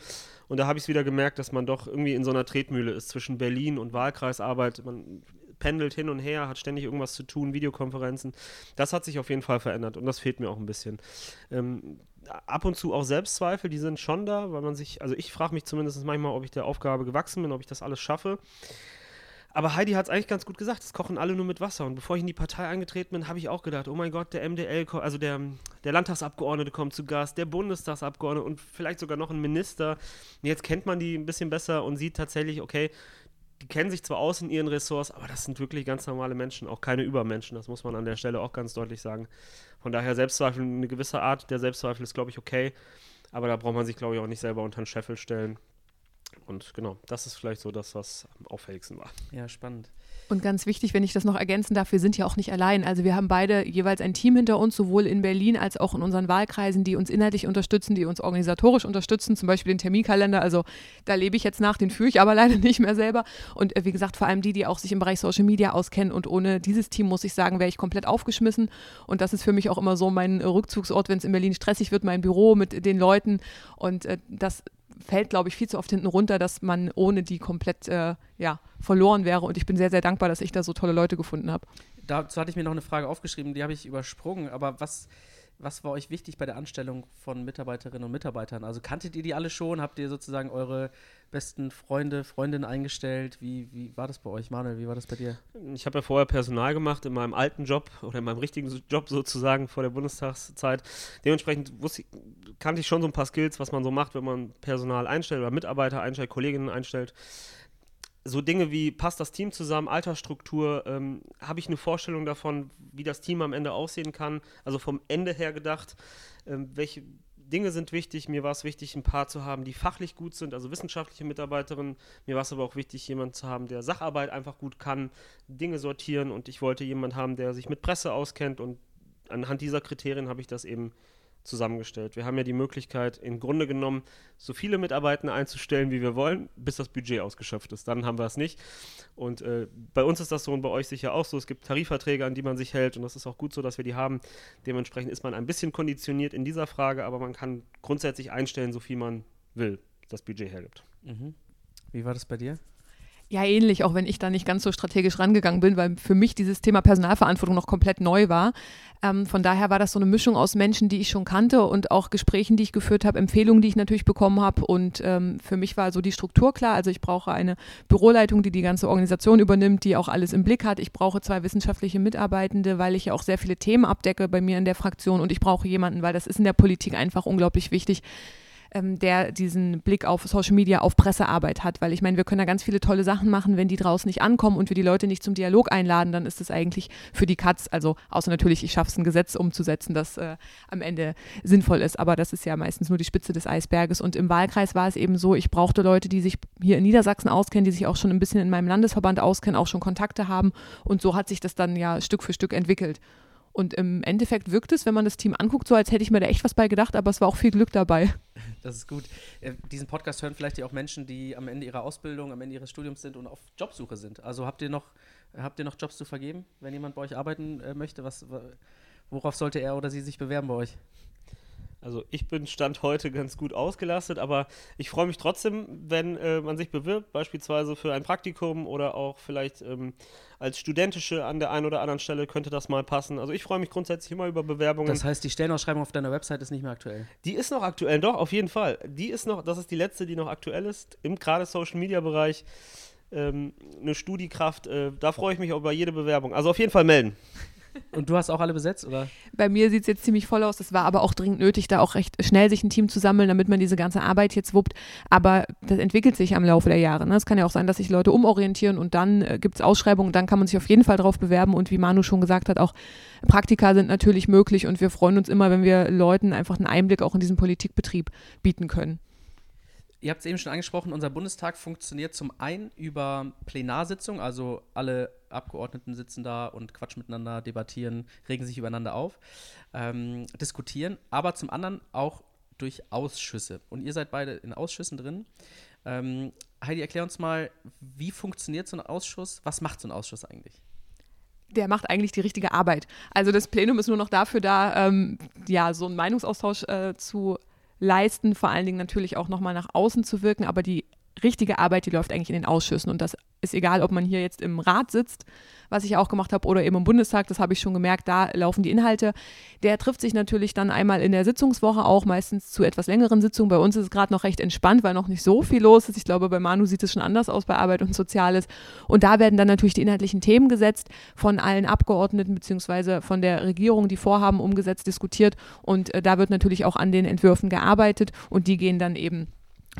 Und da habe ich es wieder gemerkt, dass man doch irgendwie in so einer Tretmühle ist zwischen Berlin und Wahlkreisarbeit. Man pendelt hin und her, hat ständig irgendwas zu tun, Videokonferenzen. Das hat sich auf jeden Fall verändert und das fehlt mir auch ein bisschen. Ähm, ab und zu auch Selbstzweifel, die sind schon da, weil man sich, also ich frage mich zumindest manchmal, ob ich der Aufgabe gewachsen bin, ob ich das alles schaffe. Aber Heidi hat es eigentlich ganz gut gesagt, es kochen alle nur mit Wasser. Und bevor ich in die Partei eingetreten bin, habe ich auch gedacht, oh mein Gott, der MDL, also der, der Landtagsabgeordnete kommt zu Gast, der Bundestagsabgeordnete und vielleicht sogar noch ein Minister. Und jetzt kennt man die ein bisschen besser und sieht tatsächlich, okay, die kennen sich zwar aus in ihren Ressorts, aber das sind wirklich ganz normale Menschen, auch keine Übermenschen, das muss man an der Stelle auch ganz deutlich sagen. Von daher Selbstzweifel, eine gewisse Art der Selbstzweifel ist, glaube ich, okay, aber da braucht man sich, glaube ich, auch nicht selber unter den Scheffel stellen. Und genau, das ist vielleicht so das, was am auffälligsten war. Ja, spannend. Und ganz wichtig, wenn ich das noch ergänzen darf, wir sind ja auch nicht allein. Also wir haben beide jeweils ein Team hinter uns, sowohl in Berlin als auch in unseren Wahlkreisen, die uns inhaltlich unterstützen, die uns organisatorisch unterstützen, zum Beispiel den Terminkalender. Also da lebe ich jetzt nach, den führe ich aber leider nicht mehr selber. Und äh, wie gesagt, vor allem die, die auch sich im Bereich Social Media auskennen. Und ohne dieses Team, muss ich sagen, wäre ich komplett aufgeschmissen. Und das ist für mich auch immer so mein Rückzugsort, wenn es in Berlin stressig wird, mein Büro mit den Leuten. Und äh, das fällt, glaube ich, viel zu oft hinten runter, dass man ohne die komplett äh, ja, verloren wäre. Und ich bin sehr, sehr dankbar, dass ich da so tolle Leute gefunden habe. Dazu hatte ich mir noch eine Frage aufgeschrieben, die habe ich übersprungen. Aber was, was war euch wichtig bei der Anstellung von Mitarbeiterinnen und Mitarbeitern? Also kanntet ihr die alle schon? Habt ihr sozusagen eure besten Freunde, Freundinnen eingestellt? Wie, wie war das bei euch, Manuel? Wie war das bei dir? Ich habe ja vorher Personal gemacht in meinem alten Job oder in meinem richtigen Job sozusagen vor der Bundestagszeit. Dementsprechend wusste, kannte ich schon so ein paar Skills, was man so macht, wenn man Personal einstellt oder Mitarbeiter einstellt, Kolleginnen einstellt so Dinge wie, passt das Team zusammen, Altersstruktur, ähm, habe ich eine Vorstellung davon, wie das Team am Ende aussehen kann, also vom Ende her gedacht, ähm, welche Dinge sind wichtig. Mir war es wichtig, ein paar zu haben, die fachlich gut sind, also wissenschaftliche Mitarbeiterinnen. Mir war es aber auch wichtig, jemanden zu haben, der Sacharbeit einfach gut kann, Dinge sortieren und ich wollte jemanden haben, der sich mit Presse auskennt und anhand dieser Kriterien habe ich das eben zusammengestellt. Wir haben ja die Möglichkeit, im Grunde genommen so viele Mitarbeiter einzustellen, wie wir wollen, bis das Budget ausgeschöpft ist. Dann haben wir es nicht. Und äh, bei uns ist das so und bei euch sicher auch so. Es gibt Tarifverträge, an die man sich hält und das ist auch gut so, dass wir die haben. Dementsprechend ist man ein bisschen konditioniert in dieser Frage, aber man kann grundsätzlich einstellen, so viel man will, das Budget hergibt. Mhm. Wie war das bei dir? Ja, ähnlich, auch wenn ich da nicht ganz so strategisch rangegangen bin, weil für mich dieses Thema Personalverantwortung noch komplett neu war. Ähm, von daher war das so eine Mischung aus Menschen, die ich schon kannte und auch Gesprächen, die ich geführt habe, Empfehlungen, die ich natürlich bekommen habe. Und ähm, für mich war so die Struktur klar. Also ich brauche eine Büroleitung, die die ganze Organisation übernimmt, die auch alles im Blick hat. Ich brauche zwei wissenschaftliche Mitarbeitende, weil ich ja auch sehr viele Themen abdecke bei mir in der Fraktion. Und ich brauche jemanden, weil das ist in der Politik einfach unglaublich wichtig ähm, der diesen Blick auf Social Media, auf Pressearbeit hat. Weil ich meine, wir können da ganz viele tolle Sachen machen, wenn die draußen nicht ankommen und wir die Leute nicht zum Dialog einladen, dann ist es eigentlich für die Katz, also außer natürlich, ich schaffe es, ein Gesetz umzusetzen, das äh, am Ende sinnvoll ist. Aber das ist ja meistens nur die Spitze des Eisberges. Und im Wahlkreis war es eben so, ich brauchte Leute, die sich hier in Niedersachsen auskennen, die sich auch schon ein bisschen in meinem Landesverband auskennen, auch schon Kontakte haben. Und so hat sich das dann ja Stück für Stück entwickelt. Und im Endeffekt wirkt es, wenn man das Team anguckt, so als hätte ich mir da echt was bei gedacht, aber es war auch viel Glück dabei. Das ist gut. Äh, diesen Podcast hören vielleicht ja auch Menschen, die am Ende ihrer Ausbildung, am Ende ihres Studiums sind und auf Jobsuche sind. Also habt ihr noch, habt ihr noch Jobs zu vergeben, wenn jemand bei euch arbeiten äh, möchte? Was, worauf sollte er oder sie sich bewerben bei euch? Also ich bin Stand heute ganz gut ausgelastet, aber ich freue mich trotzdem, wenn äh, man sich bewirbt, beispielsweise für ein Praktikum oder auch vielleicht ähm, als Studentische an der einen oder anderen Stelle könnte das mal passen. Also ich freue mich grundsätzlich immer über Bewerbungen. Das heißt, die Stellenausschreibung auf deiner Website ist nicht mehr aktuell? Die ist noch aktuell, doch, auf jeden Fall. Die ist noch, das ist die letzte, die noch aktuell ist, im gerade Social Media Bereich. Ähm, eine Studiekraft, äh, da freue ich mich auch über jede Bewerbung. Also auf jeden Fall melden. Und du hast auch alle besetzt, oder? Bei mir sieht es jetzt ziemlich voll aus. Es war aber auch dringend nötig, da auch recht schnell sich ein Team zu sammeln, damit man diese ganze Arbeit jetzt wuppt. Aber das entwickelt sich am Laufe der Jahre. Ne? Es kann ja auch sein, dass sich Leute umorientieren und dann äh, gibt es Ausschreibungen, dann kann man sich auf jeden Fall darauf bewerben. Und wie Manu schon gesagt hat, auch Praktika sind natürlich möglich und wir freuen uns immer, wenn wir Leuten einfach einen Einblick auch in diesen Politikbetrieb bieten können. Ihr habt es eben schon angesprochen, unser Bundestag funktioniert zum einen über Plenarsitzungen, also alle Abgeordneten sitzen da und quatschen miteinander, debattieren, regen sich übereinander auf, ähm, diskutieren, aber zum anderen auch durch Ausschüsse. Und ihr seid beide in Ausschüssen drin. Ähm, Heidi, erklär uns mal, wie funktioniert so ein Ausschuss? Was macht so ein Ausschuss eigentlich? der macht eigentlich die richtige Arbeit. Also das Plenum ist nur noch dafür da, ähm, ja, so einen Meinungsaustausch äh, zu leisten, vor allen Dingen natürlich auch nochmal nach außen zu wirken, aber die richtige Arbeit, die läuft eigentlich in den Ausschüssen. Und das ist egal, ob man hier jetzt im Rat sitzt, was ich auch gemacht habe, oder eben im Bundestag, das habe ich schon gemerkt, da laufen die Inhalte. Der trifft sich natürlich dann einmal in der Sitzungswoche auch, meistens zu etwas längeren Sitzungen. Bei uns ist es gerade noch recht entspannt, weil noch nicht so viel los ist. Ich glaube, bei Manu sieht es schon anders aus bei Arbeit und Soziales. Und da werden dann natürlich die inhaltlichen Themen gesetzt, von allen Abgeordneten beziehungsweise von der Regierung, die Vorhaben umgesetzt, diskutiert. Und äh, da wird natürlich auch an den Entwürfen gearbeitet und die gehen dann eben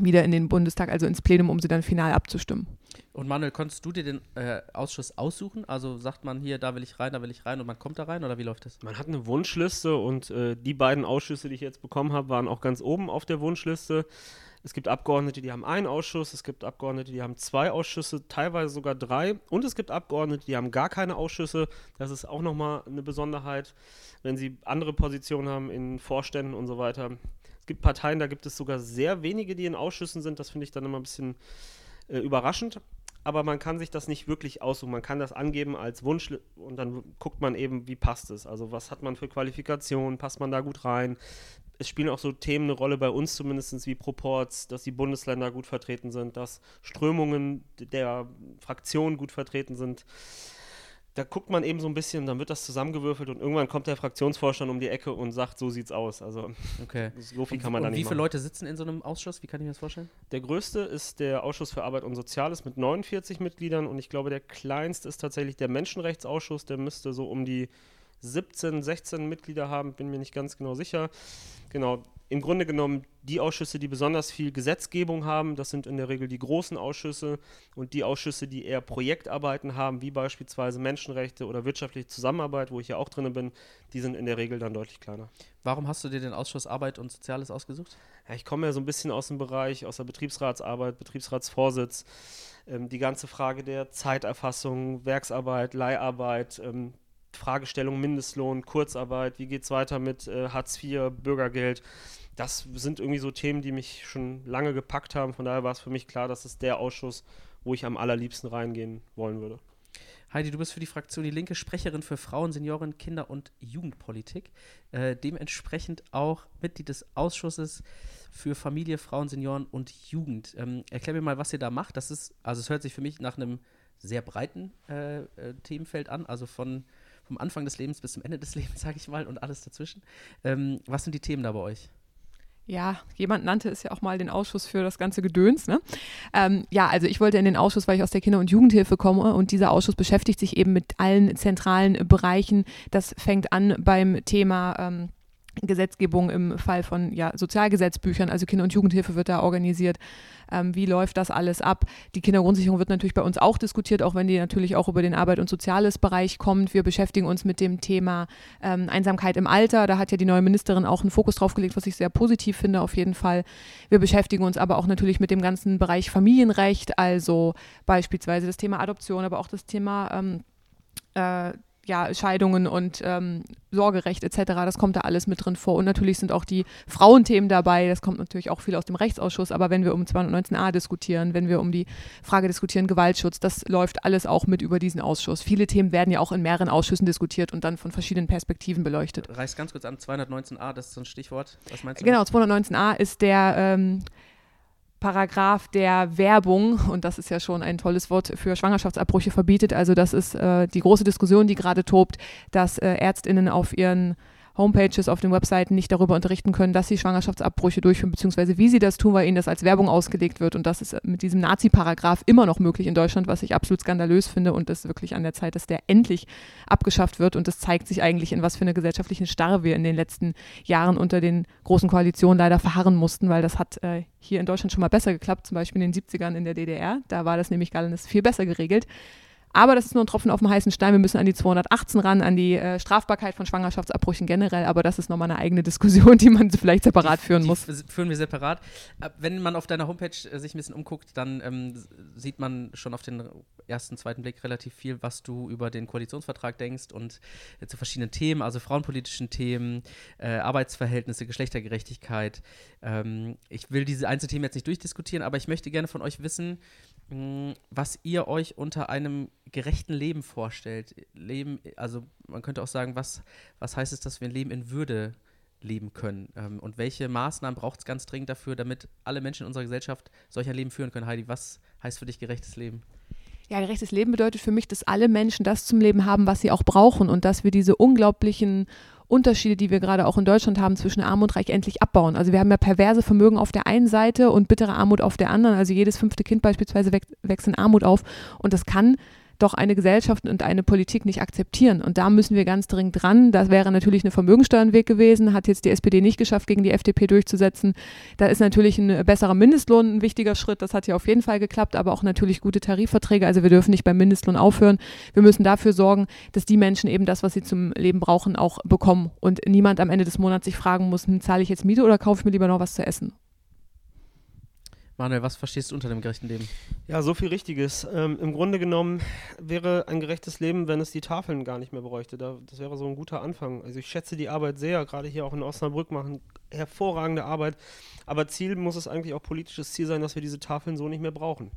wieder in den Bundestag, also ins Plenum, um sie dann final abzustimmen. Und Manuel, konntest du dir den äh, Ausschuss aussuchen? Also sagt man hier, da will ich rein, da will ich rein und man kommt da rein oder wie läuft das? Man hat eine Wunschliste und äh, die beiden Ausschüsse, die ich jetzt bekommen habe, waren auch ganz oben auf der Wunschliste. Es gibt Abgeordnete, die haben einen Ausschuss, es gibt Abgeordnete, die haben zwei Ausschüsse, teilweise sogar drei. Und es gibt Abgeordnete, die haben gar keine Ausschüsse. Das ist auch nochmal eine Besonderheit, wenn sie andere Positionen haben in Vorständen und so weiter. Es gibt Parteien, da gibt es sogar sehr wenige, die in Ausschüssen sind. Das finde ich dann immer ein bisschen äh, überraschend. Aber man kann sich das nicht wirklich aussuchen. Man kann das angeben als Wunsch und dann guckt man eben, wie passt es. Also was hat man für Qualifikationen, passt man da gut rein. Es spielen auch so Themen eine Rolle bei uns zumindest wie Proports, dass die Bundesländer gut vertreten sind, dass Strömungen der Fraktionen gut vertreten sind da guckt man eben so ein bisschen, dann wird das zusammengewürfelt und irgendwann kommt der Fraktionsvorstand um die Ecke und sagt, so sieht's aus. Also okay. so viel kann man und da nicht Wie viele machen. Leute sitzen in so einem Ausschuss? Wie kann ich mir das vorstellen? Der größte ist der Ausschuss für Arbeit und Soziales mit 49 Mitgliedern und ich glaube, der kleinste ist tatsächlich der Menschenrechtsausschuss, der müsste so um die 17, 16 Mitglieder haben, bin mir nicht ganz genau sicher. Genau, im Grunde genommen die Ausschüsse, die besonders viel Gesetzgebung haben, das sind in der Regel die großen Ausschüsse und die Ausschüsse, die eher Projektarbeiten haben, wie beispielsweise Menschenrechte oder wirtschaftliche Zusammenarbeit, wo ich ja auch drin bin, die sind in der Regel dann deutlich kleiner. Warum hast du dir den Ausschuss Arbeit und Soziales ausgesucht? Ja, ich komme ja so ein bisschen aus dem Bereich, aus der Betriebsratsarbeit, Betriebsratsvorsitz, ähm, die ganze Frage der Zeiterfassung, Werksarbeit, Leiharbeit, ähm, Fragestellung Mindestlohn, Kurzarbeit, wie geht es weiter mit äh, Hartz IV, Bürgergeld. Das sind irgendwie so Themen, die mich schon lange gepackt haben. Von daher war es für mich klar, dass es der Ausschuss, wo ich am allerliebsten reingehen wollen würde. Heidi, du bist für die Fraktion Die Linke Sprecherin für Frauen, Senioren, Kinder und Jugendpolitik. Äh, dementsprechend auch Mitglied des Ausschusses für Familie, Frauen, Senioren und Jugend. Ähm, erklär mir mal, was ihr da macht. Das ist, also es hört sich für mich nach einem sehr breiten äh, äh, Themenfeld an, also von vom Anfang des Lebens bis zum Ende des Lebens, sage ich mal, und alles dazwischen. Ähm, was sind die Themen da bei euch? Ja, jemand nannte es ja auch mal den Ausschuss für das ganze Gedöns. Ne? Ähm, ja, also ich wollte in den Ausschuss, weil ich aus der Kinder- und Jugendhilfe komme und dieser Ausschuss beschäftigt sich eben mit allen zentralen Bereichen. Das fängt an beim Thema ähm, Gesetzgebung im Fall von ja, Sozialgesetzbüchern, also Kinder- und Jugendhilfe wird da organisiert. Ähm, wie läuft das alles ab? Die Kindergrundsicherung wird natürlich bei uns auch diskutiert, auch wenn die natürlich auch über den Arbeit- und Soziales Bereich kommt. Wir beschäftigen uns mit dem Thema ähm, Einsamkeit im Alter. Da hat ja die neue Ministerin auch einen Fokus drauf gelegt, was ich sehr positiv finde, auf jeden Fall. Wir beschäftigen uns aber auch natürlich mit dem ganzen Bereich Familienrecht, also beispielsweise das Thema Adoption, aber auch das Thema ähm, äh, ja, Scheidungen und ähm, Sorgerecht etc., das kommt da alles mit drin vor. Und natürlich sind auch die Frauenthemen dabei, das kommt natürlich auch viel aus dem Rechtsausschuss, aber wenn wir um 219a diskutieren, wenn wir um die Frage diskutieren, Gewaltschutz, das läuft alles auch mit über diesen Ausschuss. Viele Themen werden ja auch in mehreren Ausschüssen diskutiert und dann von verschiedenen Perspektiven beleuchtet. Reiß ganz kurz an, 219a, das ist so ein Stichwort. Was meinst du? Genau, 219a ist der ähm, Paragraph der Werbung, und das ist ja schon ein tolles Wort für Schwangerschaftsabbrüche verbietet. Also das ist äh, die große Diskussion, die gerade tobt, dass äh, Ärztinnen auf ihren Homepages, auf den Webseiten nicht darüber unterrichten können, dass sie Schwangerschaftsabbrüche durchführen, beziehungsweise wie sie das tun, weil ihnen das als Werbung ausgelegt wird. Und das ist mit diesem Nazi-Paragraph immer noch möglich in Deutschland, was ich absolut skandalös finde und es wirklich an der Zeit, dass der endlich abgeschafft wird. Und das zeigt sich eigentlich, in was für eine gesellschaftliche Starre wir in den letzten Jahren unter den großen Koalitionen leider verharren mussten, weil das hat äh, hier in Deutschland schon mal besser geklappt, zum Beispiel in den 70ern in der DDR. Da war das nämlich alles viel besser geregelt. Aber das ist nur ein Tropfen auf dem heißen Stein. Wir müssen an die 218 ran, an die äh, Strafbarkeit von Schwangerschaftsabbrüchen generell. Aber das ist nochmal eine eigene Diskussion, die man vielleicht separat führen die muss. Führen wir separat. Äh, wenn man auf deiner Homepage äh, sich ein bisschen umguckt, dann ähm, sieht man schon auf den ersten, zweiten Blick relativ viel, was du über den Koalitionsvertrag denkst und äh, zu verschiedenen Themen, also frauenpolitischen Themen, äh, Arbeitsverhältnisse, Geschlechtergerechtigkeit. Ähm, ich will diese Einzelthemen jetzt nicht durchdiskutieren, aber ich möchte gerne von euch wissen, was ihr euch unter einem gerechten Leben vorstellt. Leben, also man könnte auch sagen, was, was heißt es, dass wir ein Leben in Würde leben können? Ähm, und welche Maßnahmen braucht es ganz dringend dafür, damit alle Menschen in unserer Gesellschaft solch ein Leben führen können? Heidi, was heißt für dich gerechtes Leben? Ja, gerechtes Leben bedeutet für mich, dass alle Menschen das zum Leben haben, was sie auch brauchen und dass wir diese unglaublichen Unterschiede, die wir gerade auch in Deutschland haben zwischen Arm und Reich, endlich abbauen. Also wir haben ja perverse Vermögen auf der einen Seite und bittere Armut auf der anderen. Also jedes fünfte Kind beispielsweise wächst in Armut auf und das kann doch eine Gesellschaft und eine Politik nicht akzeptieren. Und da müssen wir ganz dringend dran. Das wäre natürlich eine Vermögensteuernweg gewesen, hat jetzt die SPD nicht geschafft, gegen die FDP durchzusetzen. Da ist natürlich ein besserer Mindestlohn ein wichtiger Schritt. Das hat ja auf jeden Fall geklappt, aber auch natürlich gute Tarifverträge. Also wir dürfen nicht beim Mindestlohn aufhören. Wir müssen dafür sorgen, dass die Menschen eben das, was sie zum Leben brauchen, auch bekommen. Und niemand am Ende des Monats sich fragen muss, hm, zahle ich jetzt Miete oder kaufe ich mir lieber noch was zu essen? Manuel, was verstehst du unter dem gerechten Leben? Ja, so viel Richtiges. Ähm, Im Grunde genommen wäre ein gerechtes Leben, wenn es die Tafeln gar nicht mehr bräuchte. Da, das wäre so ein guter Anfang. Also ich schätze die Arbeit sehr, gerade hier auch in Osnabrück machen hervorragende Arbeit. Aber Ziel muss es eigentlich auch politisches Ziel sein, dass wir diese Tafeln so nicht mehr brauchen.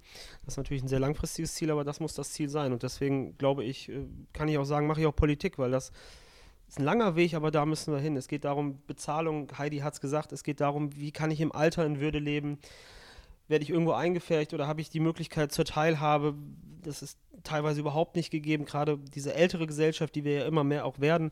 Das ist natürlich ein sehr langfristiges Ziel, aber das muss das Ziel sein. Und deswegen glaube ich, äh, kann ich auch sagen, mache ich auch Politik, weil das ist ein langer Weg, aber da müssen wir hin. Es geht darum, Bezahlung, Heidi hat es gesagt, es geht darum, wie kann ich im Alter in Würde leben werde ich irgendwo eingefärbt oder habe ich die Möglichkeit zur Teilhabe? Das ist teilweise überhaupt nicht gegeben. Gerade diese ältere Gesellschaft, die wir ja immer mehr auch werden,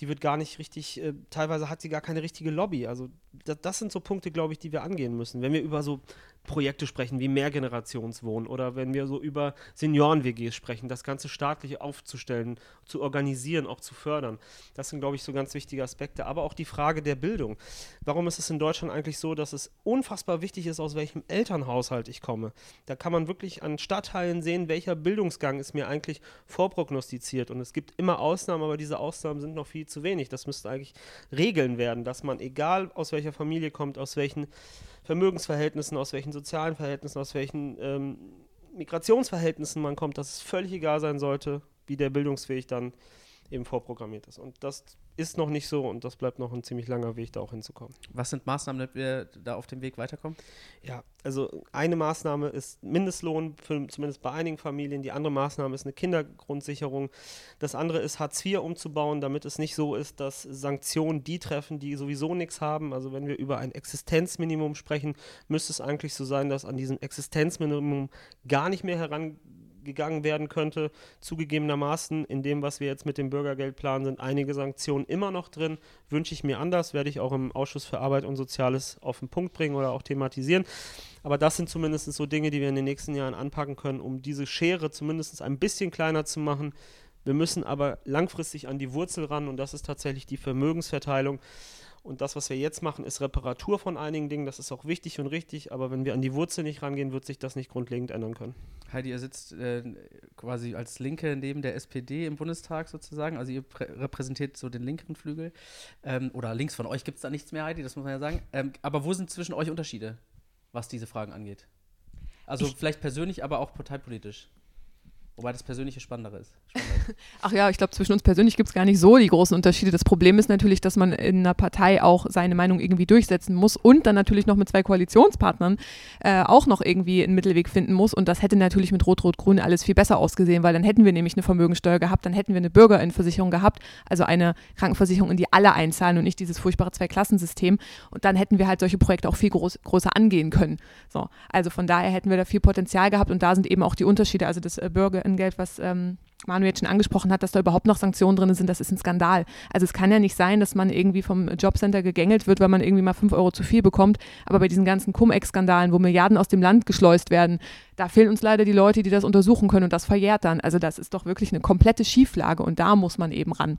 die wird gar nicht richtig, äh, teilweise hat sie gar keine richtige Lobby. Also das, das sind so Punkte, glaube ich, die wir angehen müssen. Wenn wir über so Projekte sprechen wie Mehrgenerationswohnen oder wenn wir so über Senioren-WGs sprechen, das Ganze staatlich aufzustellen, zu organisieren, auch zu fördern. Das sind, glaube ich, so ganz wichtige Aspekte. Aber auch die Frage der Bildung. Warum ist es in Deutschland eigentlich so, dass es unfassbar wichtig ist, aus welchem Elternhaushalt ich komme? Da kann man wirklich an Stadtteilen sehen, welcher Bildungsgang ist mir eigentlich vorprognostiziert. Und es gibt immer Ausnahmen, aber diese Ausnahmen sind noch viel zu wenig. Das müsste eigentlich Regeln werden, dass man, egal aus welcher Familie kommt, aus welchen Vermögensverhältnissen, aus welchen sozialen Verhältnissen, aus welchen ähm, Migrationsverhältnissen man kommt, dass es völlig egal sein sollte, wie der Bildungsweg dann eben vorprogrammiert ist. Und das ist noch nicht so und das bleibt noch ein ziemlich langer Weg, da auch hinzukommen. Was sind Maßnahmen, damit wir da auf dem Weg weiterkommen? Ja, also eine Maßnahme ist Mindestlohn, für, zumindest bei einigen Familien. Die andere Maßnahme ist eine Kindergrundsicherung. Das andere ist Hartz IV umzubauen, damit es nicht so ist, dass Sanktionen die treffen, die sowieso nichts haben. Also wenn wir über ein Existenzminimum sprechen, müsste es eigentlich so sein, dass an diesem Existenzminimum gar nicht mehr heran gegangen werden könnte. Zugegebenermaßen, in dem, was wir jetzt mit dem Bürgergeld planen, sind einige Sanktionen immer noch drin. Wünsche ich mir anders, werde ich auch im Ausschuss für Arbeit und Soziales auf den Punkt bringen oder auch thematisieren. Aber das sind zumindest so Dinge, die wir in den nächsten Jahren anpacken können, um diese Schere zumindest ein bisschen kleiner zu machen. Wir müssen aber langfristig an die Wurzel ran und das ist tatsächlich die Vermögensverteilung. Und das, was wir jetzt machen, ist Reparatur von einigen Dingen. Das ist auch wichtig und richtig. Aber wenn wir an die Wurzel nicht rangehen, wird sich das nicht grundlegend ändern können. Heidi, ihr sitzt äh, quasi als Linke neben der SPD im Bundestag sozusagen. Also ihr repräsentiert so den linkeren Flügel. Ähm, oder links von euch gibt es da nichts mehr, Heidi, das muss man ja sagen. Ähm, aber wo sind zwischen euch Unterschiede, was diese Fragen angeht? Also ich vielleicht persönlich, aber auch parteipolitisch. Wobei das Persönliche spannender ist. Ach ja, ich glaube, zwischen uns persönlich gibt es gar nicht so die großen Unterschiede. Das Problem ist natürlich, dass man in einer Partei auch seine Meinung irgendwie durchsetzen muss und dann natürlich noch mit zwei Koalitionspartnern äh, auch noch irgendwie einen Mittelweg finden muss. Und das hätte natürlich mit Rot-Rot-Grün alles viel besser ausgesehen, weil dann hätten wir nämlich eine Vermögensteuer gehabt, dann hätten wir eine Bürgerinnenversicherung gehabt, also eine Krankenversicherung, in die alle einzahlen und nicht dieses furchtbare Zweiklassensystem. Und dann hätten wir halt solche Projekte auch viel groß, größer angehen können. So, also von daher hätten wir da viel Potenzial gehabt und da sind eben auch die Unterschiede. Also das äh, Bürger Geld, was ähm, Manu jetzt schon angesprochen hat, dass da überhaupt noch Sanktionen drin sind, das ist ein Skandal. Also es kann ja nicht sein, dass man irgendwie vom Jobcenter gegängelt wird, weil man irgendwie mal fünf Euro zu viel bekommt. Aber bei diesen ganzen Cum-Ex-Skandalen, wo Milliarden aus dem Land geschleust werden, da fehlen uns leider die Leute, die das untersuchen können und das verjährt dann. Also das ist doch wirklich eine komplette Schieflage und da muss man eben ran.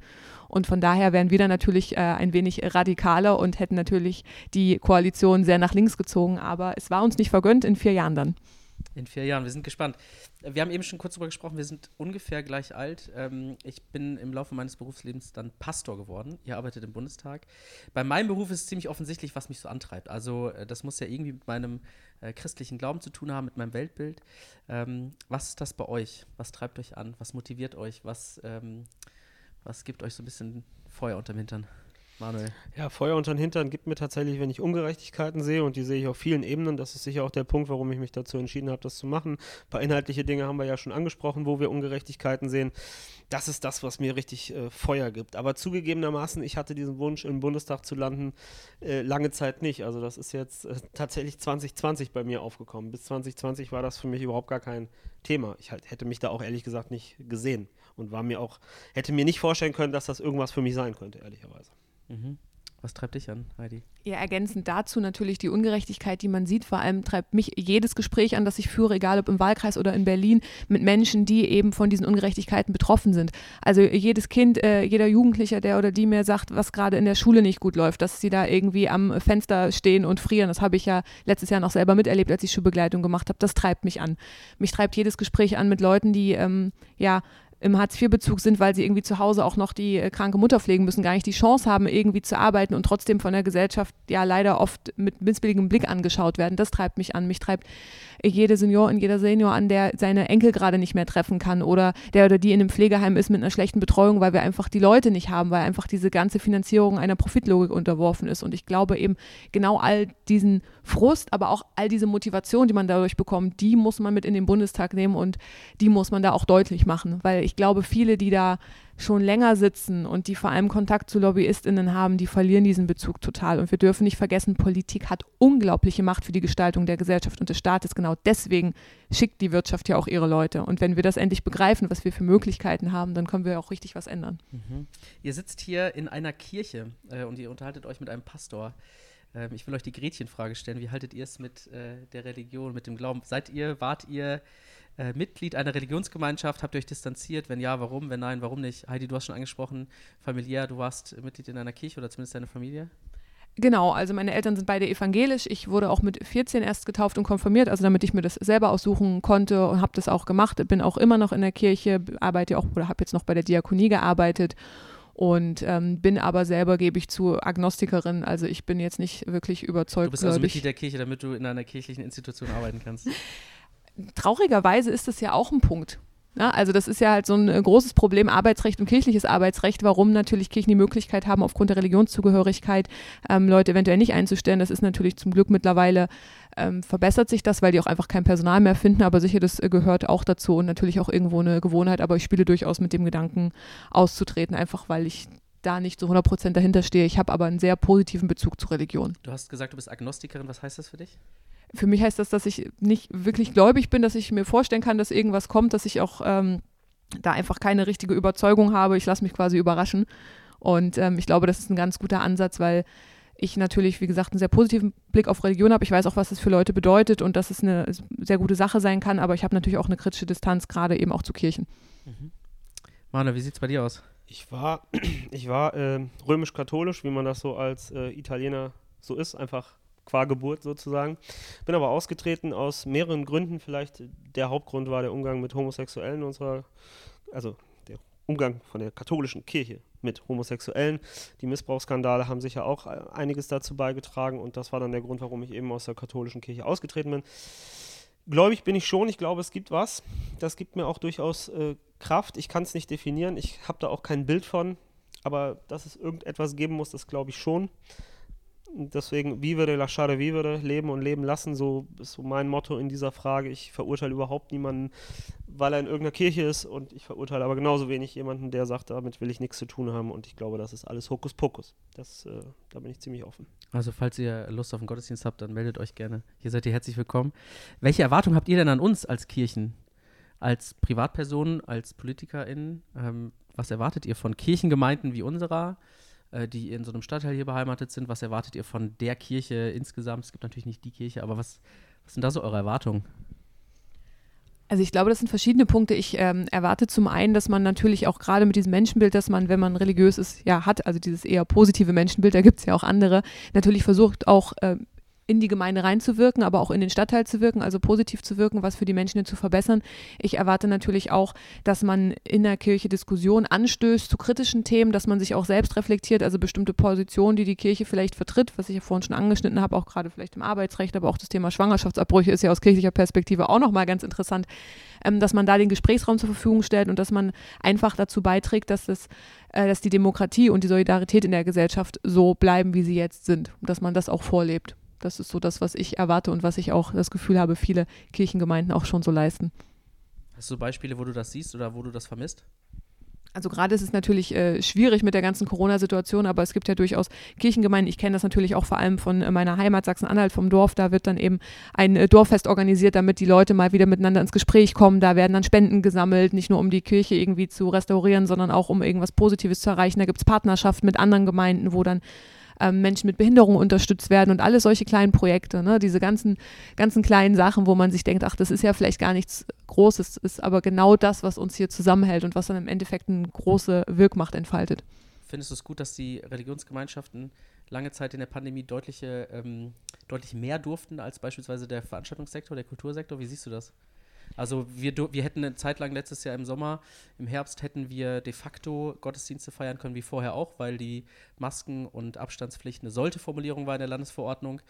Und von daher wären wir dann natürlich äh, ein wenig radikaler und hätten natürlich die Koalition sehr nach links gezogen. Aber es war uns nicht vergönnt in vier Jahren dann. In vier Jahren, wir sind gespannt. Wir haben eben schon kurz darüber gesprochen, wir sind ungefähr gleich alt. Ähm, ich bin im Laufe meines Berufslebens dann Pastor geworden. Ihr arbeitet im Bundestag. Bei meinem Beruf ist es ziemlich offensichtlich, was mich so antreibt. Also, äh, das muss ja irgendwie mit meinem äh, christlichen Glauben zu tun haben, mit meinem Weltbild. Ähm, was ist das bei euch? Was treibt euch an? Was motiviert euch? Was, ähm, was gibt euch so ein bisschen Feuer unterm Hintern? Manuel. Ja, Feuer unter den Hintern gibt mir tatsächlich, wenn ich Ungerechtigkeiten sehe, und die sehe ich auf vielen Ebenen, das ist sicher auch der Punkt, warum ich mich dazu entschieden habe, das zu machen. Ein paar inhaltliche Dinge haben wir ja schon angesprochen, wo wir Ungerechtigkeiten sehen. Das ist das, was mir richtig äh, Feuer gibt. Aber zugegebenermaßen, ich hatte diesen Wunsch, im Bundestag zu landen, äh, lange Zeit nicht. Also das ist jetzt äh, tatsächlich 2020 bei mir aufgekommen. Bis 2020 war das für mich überhaupt gar kein Thema. Ich halt, hätte mich da auch ehrlich gesagt nicht gesehen und war mir auch, hätte mir nicht vorstellen können, dass das irgendwas für mich sein könnte, ehrlicherweise. Mhm. Was treibt dich an, Heidi? Ja, ergänzend dazu natürlich die Ungerechtigkeit, die man sieht. Vor allem treibt mich jedes Gespräch an, das ich führe, egal ob im Wahlkreis oder in Berlin, mit Menschen, die eben von diesen Ungerechtigkeiten betroffen sind. Also jedes Kind, äh, jeder Jugendlicher, der oder die mir sagt, was gerade in der Schule nicht gut läuft, dass sie da irgendwie am Fenster stehen und frieren. Das habe ich ja letztes Jahr noch selber miterlebt, als ich Schulbegleitung gemacht habe. Das treibt mich an. Mich treibt jedes Gespräch an mit Leuten, die ähm, ja im Hartz-IV-Bezug sind, weil sie irgendwie zu Hause auch noch die äh, kranke Mutter pflegen müssen, gar nicht die Chance haben, irgendwie zu arbeiten und trotzdem von der Gesellschaft ja leider oft mit missbilligem Blick angeschaut werden. Das treibt mich an. Mich treibt jede Seniorin, jeder Senior an, der seine Enkel gerade nicht mehr treffen kann oder der oder die in einem Pflegeheim ist mit einer schlechten Betreuung, weil wir einfach die Leute nicht haben, weil einfach diese ganze Finanzierung einer Profitlogik unterworfen ist. Und ich glaube eben genau all diesen Frust, aber auch all diese Motivation, die man dadurch bekommt, die muss man mit in den Bundestag nehmen und die muss man da auch deutlich machen, weil ich glaube, viele, die da schon länger sitzen und die vor allem Kontakt zu LobbyistInnen haben, die verlieren diesen Bezug total. Und wir dürfen nicht vergessen, Politik hat unglaubliche Macht für die Gestaltung der Gesellschaft und des Staates. Genau deswegen schickt die Wirtschaft ja auch ihre Leute. Und wenn wir das endlich begreifen, was wir für Möglichkeiten haben, dann können wir auch richtig was ändern. Mhm. Ihr sitzt hier in einer Kirche äh, und ihr unterhaltet euch mit einem Pastor. Ähm, ich will euch die Gretchenfrage stellen. Wie haltet ihr es mit äh, der Religion, mit dem Glauben? Seid ihr, wart ihr äh, Mitglied einer Religionsgemeinschaft? Habt ihr euch distanziert? Wenn ja, warum? Wenn nein, warum nicht? Heidi, du hast schon angesprochen, familiär, du warst Mitglied in einer Kirche oder zumindest deine Familie? Genau, also meine Eltern sind beide evangelisch. Ich wurde auch mit 14 erst getauft und konfirmiert, also damit ich mir das selber aussuchen konnte und habe das auch gemacht. Bin auch immer noch in der Kirche, arbeite auch oder habe jetzt noch bei der Diakonie gearbeitet und ähm, bin aber selber, gebe ich zu, Agnostikerin. Also ich bin jetzt nicht wirklich überzeugt. Du bist also Mitglied der Kirche, damit du in einer kirchlichen Institution arbeiten kannst. traurigerweise ist das ja auch ein Punkt. Ja, also das ist ja halt so ein äh, großes Problem, Arbeitsrecht und kirchliches Arbeitsrecht, warum natürlich Kirchen die Möglichkeit haben, aufgrund der Religionszugehörigkeit ähm, Leute eventuell nicht einzustellen. Das ist natürlich zum Glück mittlerweile ähm, verbessert sich das, weil die auch einfach kein Personal mehr finden, aber sicher, das äh, gehört auch dazu und natürlich auch irgendwo eine Gewohnheit, aber ich spiele durchaus mit dem Gedanken auszutreten, einfach weil ich da nicht zu 100% dahinter stehe. Ich habe aber einen sehr positiven Bezug zur Religion. Du hast gesagt, du bist Agnostikerin. Was heißt das für dich? Für mich heißt das, dass ich nicht wirklich gläubig bin, dass ich mir vorstellen kann, dass irgendwas kommt, dass ich auch ähm, da einfach keine richtige Überzeugung habe. Ich lasse mich quasi überraschen. Und ähm, ich glaube, das ist ein ganz guter Ansatz, weil ich natürlich, wie gesagt, einen sehr positiven Blick auf Religion habe. Ich weiß auch, was das für Leute bedeutet und dass es eine sehr gute Sache sein kann, aber ich habe natürlich auch eine kritische Distanz, gerade eben auch zu Kirchen. Mhm. Manuel, wie sieht es bei dir aus? Ich war, ich war äh, römisch-katholisch, wie man das so als äh, Italiener so ist, einfach qua Geburt sozusagen. Bin aber ausgetreten aus mehreren Gründen. Vielleicht der Hauptgrund war der Umgang mit Homosexuellen unserer, also der Umgang von der katholischen Kirche mit Homosexuellen. Die Missbrauchsskandale haben sicher auch einiges dazu beigetragen und das war dann der Grund, warum ich eben aus der katholischen Kirche ausgetreten bin. Gläubig bin ich schon, ich glaube, es gibt was. Das gibt mir auch durchaus äh, Kraft. Ich kann es nicht definieren, ich habe da auch kein Bild von, aber dass es irgendetwas geben muss, das glaube ich schon deswegen vivere, lasciare vivere, leben und leben lassen, so ist so mein Motto in dieser Frage. Ich verurteile überhaupt niemanden, weil er in irgendeiner Kirche ist und ich verurteile aber genauso wenig jemanden, der sagt, damit will ich nichts zu tun haben und ich glaube, das ist alles Hokuspokus. Das, äh, da bin ich ziemlich offen. Also falls ihr Lust auf einen Gottesdienst habt, dann meldet euch gerne. Hier seid ihr herzlich willkommen. Welche Erwartungen habt ihr denn an uns als Kirchen? Als Privatpersonen, als PolitikerInnen? Ähm, was erwartet ihr von Kirchengemeinden wie unserer? Äh, die in so einem Stadtteil hier beheimatet sind. Was erwartet ihr von der Kirche insgesamt? Es gibt natürlich nicht die Kirche, aber was, was sind da so eure Erwartungen? Also ich glaube, das sind verschiedene Punkte. Ich ähm, erwarte zum einen, dass man natürlich auch gerade mit diesem Menschenbild, das man, wenn man religiös ist, ja hat, also dieses eher positive Menschenbild, da gibt es ja auch andere, natürlich versucht auch äh, in die Gemeinde reinzuwirken, aber auch in den Stadtteil zu wirken, also positiv zu wirken, was für die Menschen zu verbessern. Ich erwarte natürlich auch, dass man in der Kirche Diskussion anstößt zu kritischen Themen, dass man sich auch selbst reflektiert, also bestimmte Positionen, die die Kirche vielleicht vertritt, was ich ja vorhin schon angeschnitten habe, auch gerade vielleicht im Arbeitsrecht, aber auch das Thema Schwangerschaftsabbrüche ist ja aus kirchlicher Perspektive auch nochmal ganz interessant, ähm, dass man da den Gesprächsraum zur Verfügung stellt und dass man einfach dazu beiträgt, dass, das, äh, dass die Demokratie und die Solidarität in der Gesellschaft so bleiben, wie sie jetzt sind und dass man das auch vorlebt. Das ist so das, was ich erwarte und was ich auch das Gefühl habe, viele Kirchengemeinden auch schon so leisten. Hast du Beispiele, wo du das siehst oder wo du das vermisst? Also gerade ist es natürlich äh, schwierig mit der ganzen Corona-Situation, aber es gibt ja durchaus Kirchengemeinden. Ich kenne das natürlich auch vor allem von äh, meiner Heimat Sachsen-Anhalt, vom Dorf. Da wird dann eben ein äh, Dorffest organisiert, damit die Leute mal wieder miteinander ins Gespräch kommen. Da werden dann Spenden gesammelt, nicht nur um die Kirche irgendwie zu restaurieren, sondern auch um irgendwas Positives zu erreichen. Da gibt es Partnerschaften mit anderen Gemeinden, wo dann ähm, Menschen mit Behinderung unterstützt werden und alle solche kleinen Projekte, ne? diese ganzen, ganzen kleinen Sachen, wo man sich denkt, ach, das ist ja vielleicht gar nichts Großes, ist aber genau das, was uns hier zusammenhält und was dann im Endeffekt eine große Wirkmacht entfaltet. Findest du es gut, dass die Religionsgemeinschaften lange Zeit in der Pandemie deutliche, ähm, deutlich mehr durften als beispielsweise der Veranstaltungssektor, der Kultursektor? Wie siehst du das? Also wir, wir hätten eine Zeit lang letztes Jahr im Sommer, im Herbst hätten wir de facto Gottesdienste feiern können wie vorher auch, weil die Masken- und Abstandspflicht eine sollte Formulierung war in der Landesverordnung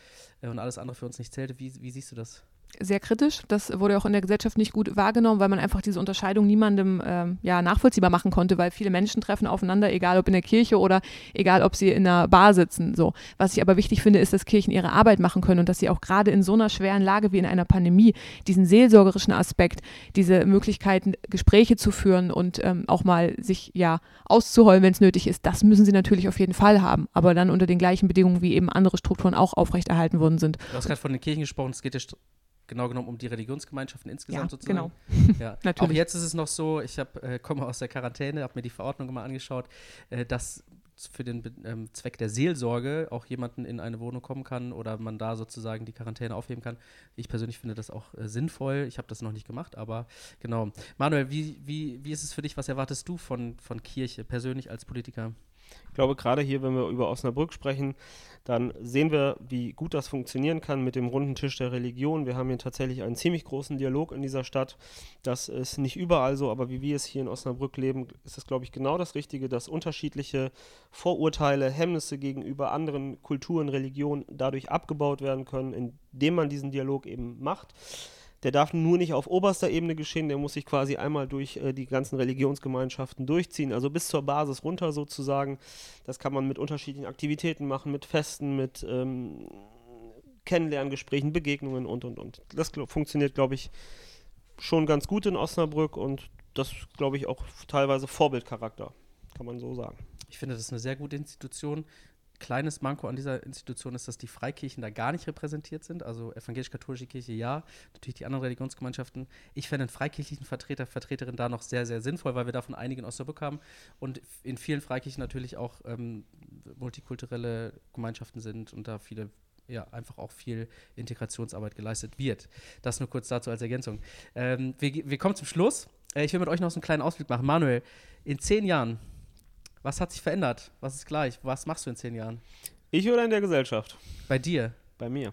äh, und alles andere für uns nicht zählte. Wie, wie siehst du das? Sehr kritisch. Das wurde auch in der Gesellschaft nicht gut wahrgenommen, weil man einfach diese Unterscheidung niemandem ähm, ja, nachvollziehbar machen konnte, weil viele Menschen treffen aufeinander, egal ob in der Kirche oder egal ob sie in einer Bar sitzen. So. Was ich aber wichtig finde, ist, dass Kirchen ihre Arbeit machen können und dass sie auch gerade in so einer schweren Lage wie in einer Pandemie diesen seelsorgerischen Aspekt, diese Möglichkeiten, Gespräche zu führen und ähm, auch mal sich ja auszuheulen, wenn es nötig ist, das müssen sie natürlich auf jeden Fall haben, aber dann unter den gleichen Bedingungen, wie eben andere Strukturen auch aufrechterhalten worden sind. Du hast gerade von den Kirchen gesprochen, es geht ja genau genommen um die Religionsgemeinschaften insgesamt ja, sozusagen. Genau. Ja. Natürlich. Auch jetzt ist es noch so, ich hab, äh, komme aus der Quarantäne, habe mir die Verordnung mal angeschaut, äh, dass für den ähm, Zweck der Seelsorge auch jemanden in eine Wohnung kommen kann oder man da sozusagen die Quarantäne aufheben kann. Ich persönlich finde das auch äh, sinnvoll. Ich habe das noch nicht gemacht, aber genau. Manuel, wie, wie, wie ist es für dich? Was erwartest du von, von Kirche persönlich als Politiker? Ich glaube, gerade hier, wenn wir über Osnabrück sprechen, dann sehen wir, wie gut das funktionieren kann mit dem runden Tisch der Religion. Wir haben hier tatsächlich einen ziemlich großen Dialog in dieser Stadt. Das ist nicht überall so, aber wie wir es hier in Osnabrück leben, ist es, glaube ich, genau das Richtige, dass unterschiedliche Vorurteile, Hemmnisse gegenüber anderen Kulturen, Religionen dadurch abgebaut werden können, indem man diesen Dialog eben macht. Der darf nur nicht auf oberster Ebene geschehen, der muss sich quasi einmal durch äh, die ganzen Religionsgemeinschaften durchziehen, also bis zur Basis runter sozusagen. Das kann man mit unterschiedlichen Aktivitäten machen, mit Festen, mit ähm, Kennenlerngesprächen, Begegnungen und und und. Das glaub, funktioniert, glaube ich, schon ganz gut in Osnabrück und das, glaube ich, auch teilweise Vorbildcharakter, kann man so sagen. Ich finde, das ist eine sehr gute Institution kleines Manko an dieser Institution ist, dass die Freikirchen da gar nicht repräsentiert sind. Also evangelisch-katholische Kirche ja, natürlich die anderen Religionsgemeinschaften. Ich fände einen freikirchlichen Vertreter, Vertreterin da noch sehr, sehr sinnvoll, weil wir davon einige in Osnabrück haben und in vielen Freikirchen natürlich auch ähm, multikulturelle Gemeinschaften sind und da viele ja, einfach auch viel Integrationsarbeit geleistet wird. Das nur kurz dazu als Ergänzung. Ähm, wir, wir kommen zum Schluss. Äh, ich will mit euch noch so einen kleinen Ausblick machen. Manuel, in zehn Jahren, was hat sich verändert? Was ist gleich? Was machst du in zehn Jahren? Ich oder in der Gesellschaft? Bei dir? Bei mir.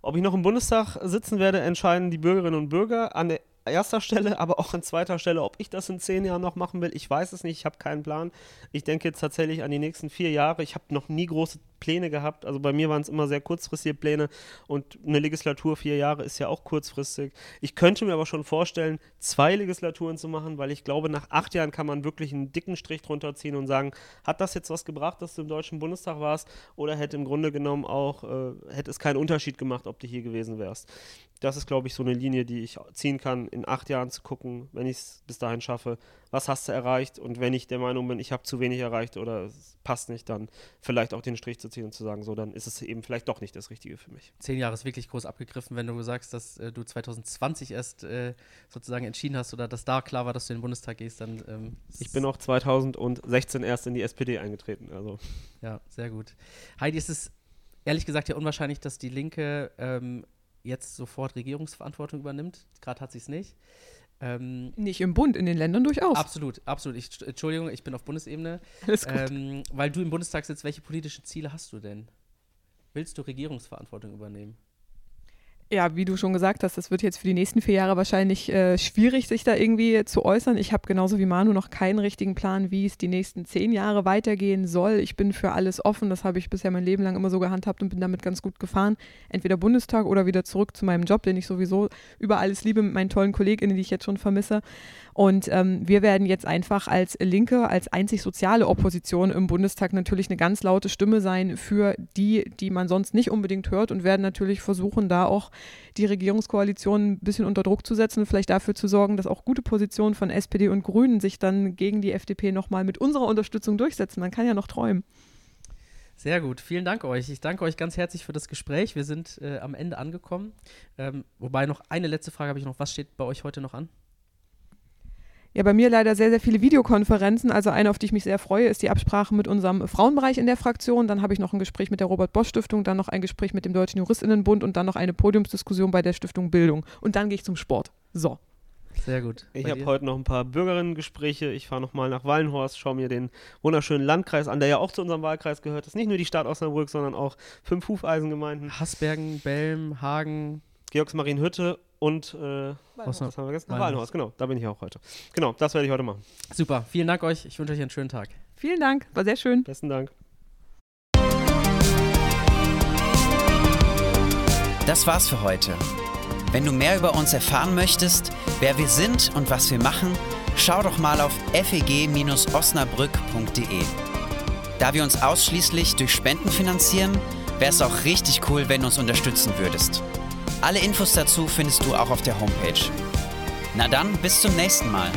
Ob ich noch im Bundestag sitzen werde, entscheiden die Bürgerinnen und Bürger. An erster Stelle, aber auch an zweiter Stelle. Ob ich das in zehn Jahren noch machen will, ich weiß es nicht. Ich habe keinen Plan. Ich denke jetzt tatsächlich an die nächsten vier Jahre. Ich habe noch nie große Pläne gehabt. Also bei mir waren es immer sehr kurzfristige Pläne und eine Legislatur vier Jahre ist ja auch kurzfristig. Ich könnte mir aber schon vorstellen, zwei Legislaturen zu machen, weil ich glaube, nach acht Jahren kann man wirklich einen dicken Strich drunter ziehen und sagen, hat das jetzt was gebracht, dass du im Deutschen Bundestag warst? Oder hätte im Grunde genommen auch, äh, hätte es keinen Unterschied gemacht, ob du hier gewesen wärst? Das ist, glaube ich, so eine Linie, die ich ziehen kann, in acht Jahren zu gucken, wenn ich es bis dahin schaffe, was hast du erreicht? Und wenn ich der Meinung bin, ich habe zu wenig erreicht oder es passt nicht, dann vielleicht auch den Strich zu ziehen und zu sagen, so, dann ist es eben vielleicht doch nicht das Richtige für mich. Zehn Jahre ist wirklich groß abgegriffen, wenn du sagst, dass äh, du 2020 erst äh, sozusagen entschieden hast oder dass da klar war, dass du in den Bundestag gehst, dann. Ähm, ich bin auch 2016 erst in die SPD eingetreten, also. Ja, sehr gut. Heidi, ist es ehrlich gesagt ja unwahrscheinlich, dass die Linke ähm, jetzt sofort Regierungsverantwortung übernimmt. Gerade hat sie es nicht. Ähm, nicht im Bund, in den Ländern durchaus. Absolut, absolut. Ich, Entschuldigung, ich bin auf Bundesebene. Alles gut. Ähm, weil du im Bundestag sitzt, welche politischen Ziele hast du denn? Willst du Regierungsverantwortung übernehmen? Ja, wie du schon gesagt hast, das wird jetzt für die nächsten vier Jahre wahrscheinlich äh, schwierig, sich da irgendwie zu äußern. Ich habe genauso wie Manu noch keinen richtigen Plan, wie es die nächsten zehn Jahre weitergehen soll. Ich bin für alles offen. Das habe ich bisher mein Leben lang immer so gehandhabt und bin damit ganz gut gefahren. Entweder Bundestag oder wieder zurück zu meinem Job, den ich sowieso über alles liebe mit meinen tollen KollegInnen, die ich jetzt schon vermisse. Und ähm, wir werden jetzt einfach als Linke, als einzig soziale Opposition im Bundestag natürlich eine ganz laute Stimme sein für die, die man sonst nicht unbedingt hört und werden natürlich versuchen, da auch die Regierungskoalition ein bisschen unter Druck zu setzen und vielleicht dafür zu sorgen, dass auch gute Positionen von SPD und Grünen sich dann gegen die FDP nochmal mit unserer Unterstützung durchsetzen. Man kann ja noch träumen. Sehr gut, vielen Dank euch. Ich danke euch ganz herzlich für das Gespräch. Wir sind äh, am Ende angekommen. Ähm, wobei noch eine letzte Frage habe ich noch. Was steht bei euch heute noch an? Ja, bei mir leider sehr, sehr viele Videokonferenzen. Also eine, auf die ich mich sehr freue, ist die Absprache mit unserem Frauenbereich in der Fraktion. Dann habe ich noch ein Gespräch mit der Robert-Bosch-Stiftung, dann noch ein Gespräch mit dem Deutschen Juristinnenbund und dann noch eine Podiumsdiskussion bei der Stiftung Bildung. Und dann gehe ich zum Sport. So. Sehr gut. Ich habe heute noch ein paar Bürgerinnengespräche. Ich fahre nochmal nach Wallenhorst, schaue mir den wunderschönen Landkreis an, der ja auch zu unserem Wahlkreis gehört. Das ist nicht nur die Stadt Osnabrück, sondern auch fünf Hufeisengemeinden. Hasbergen, Belm, Hagen. Georgsmarienhütte und äh, was haben wir vergessen? Wallenhaus, genau. Da bin ich auch heute. Genau, das werde ich heute machen. Super, vielen Dank euch. Ich wünsche euch einen schönen Tag. Vielen Dank, war sehr schön. Besten Dank. Das war's für heute. Wenn du mehr über uns erfahren möchtest, wer wir sind und was wir machen, schau doch mal auf feg-osnabrück.de. Da wir uns ausschließlich durch Spenden finanzieren, wäre es auch richtig cool, wenn du uns unterstützen würdest. Alle Infos dazu findest du auch auf der Homepage. Na dann, bis zum nächsten Mal.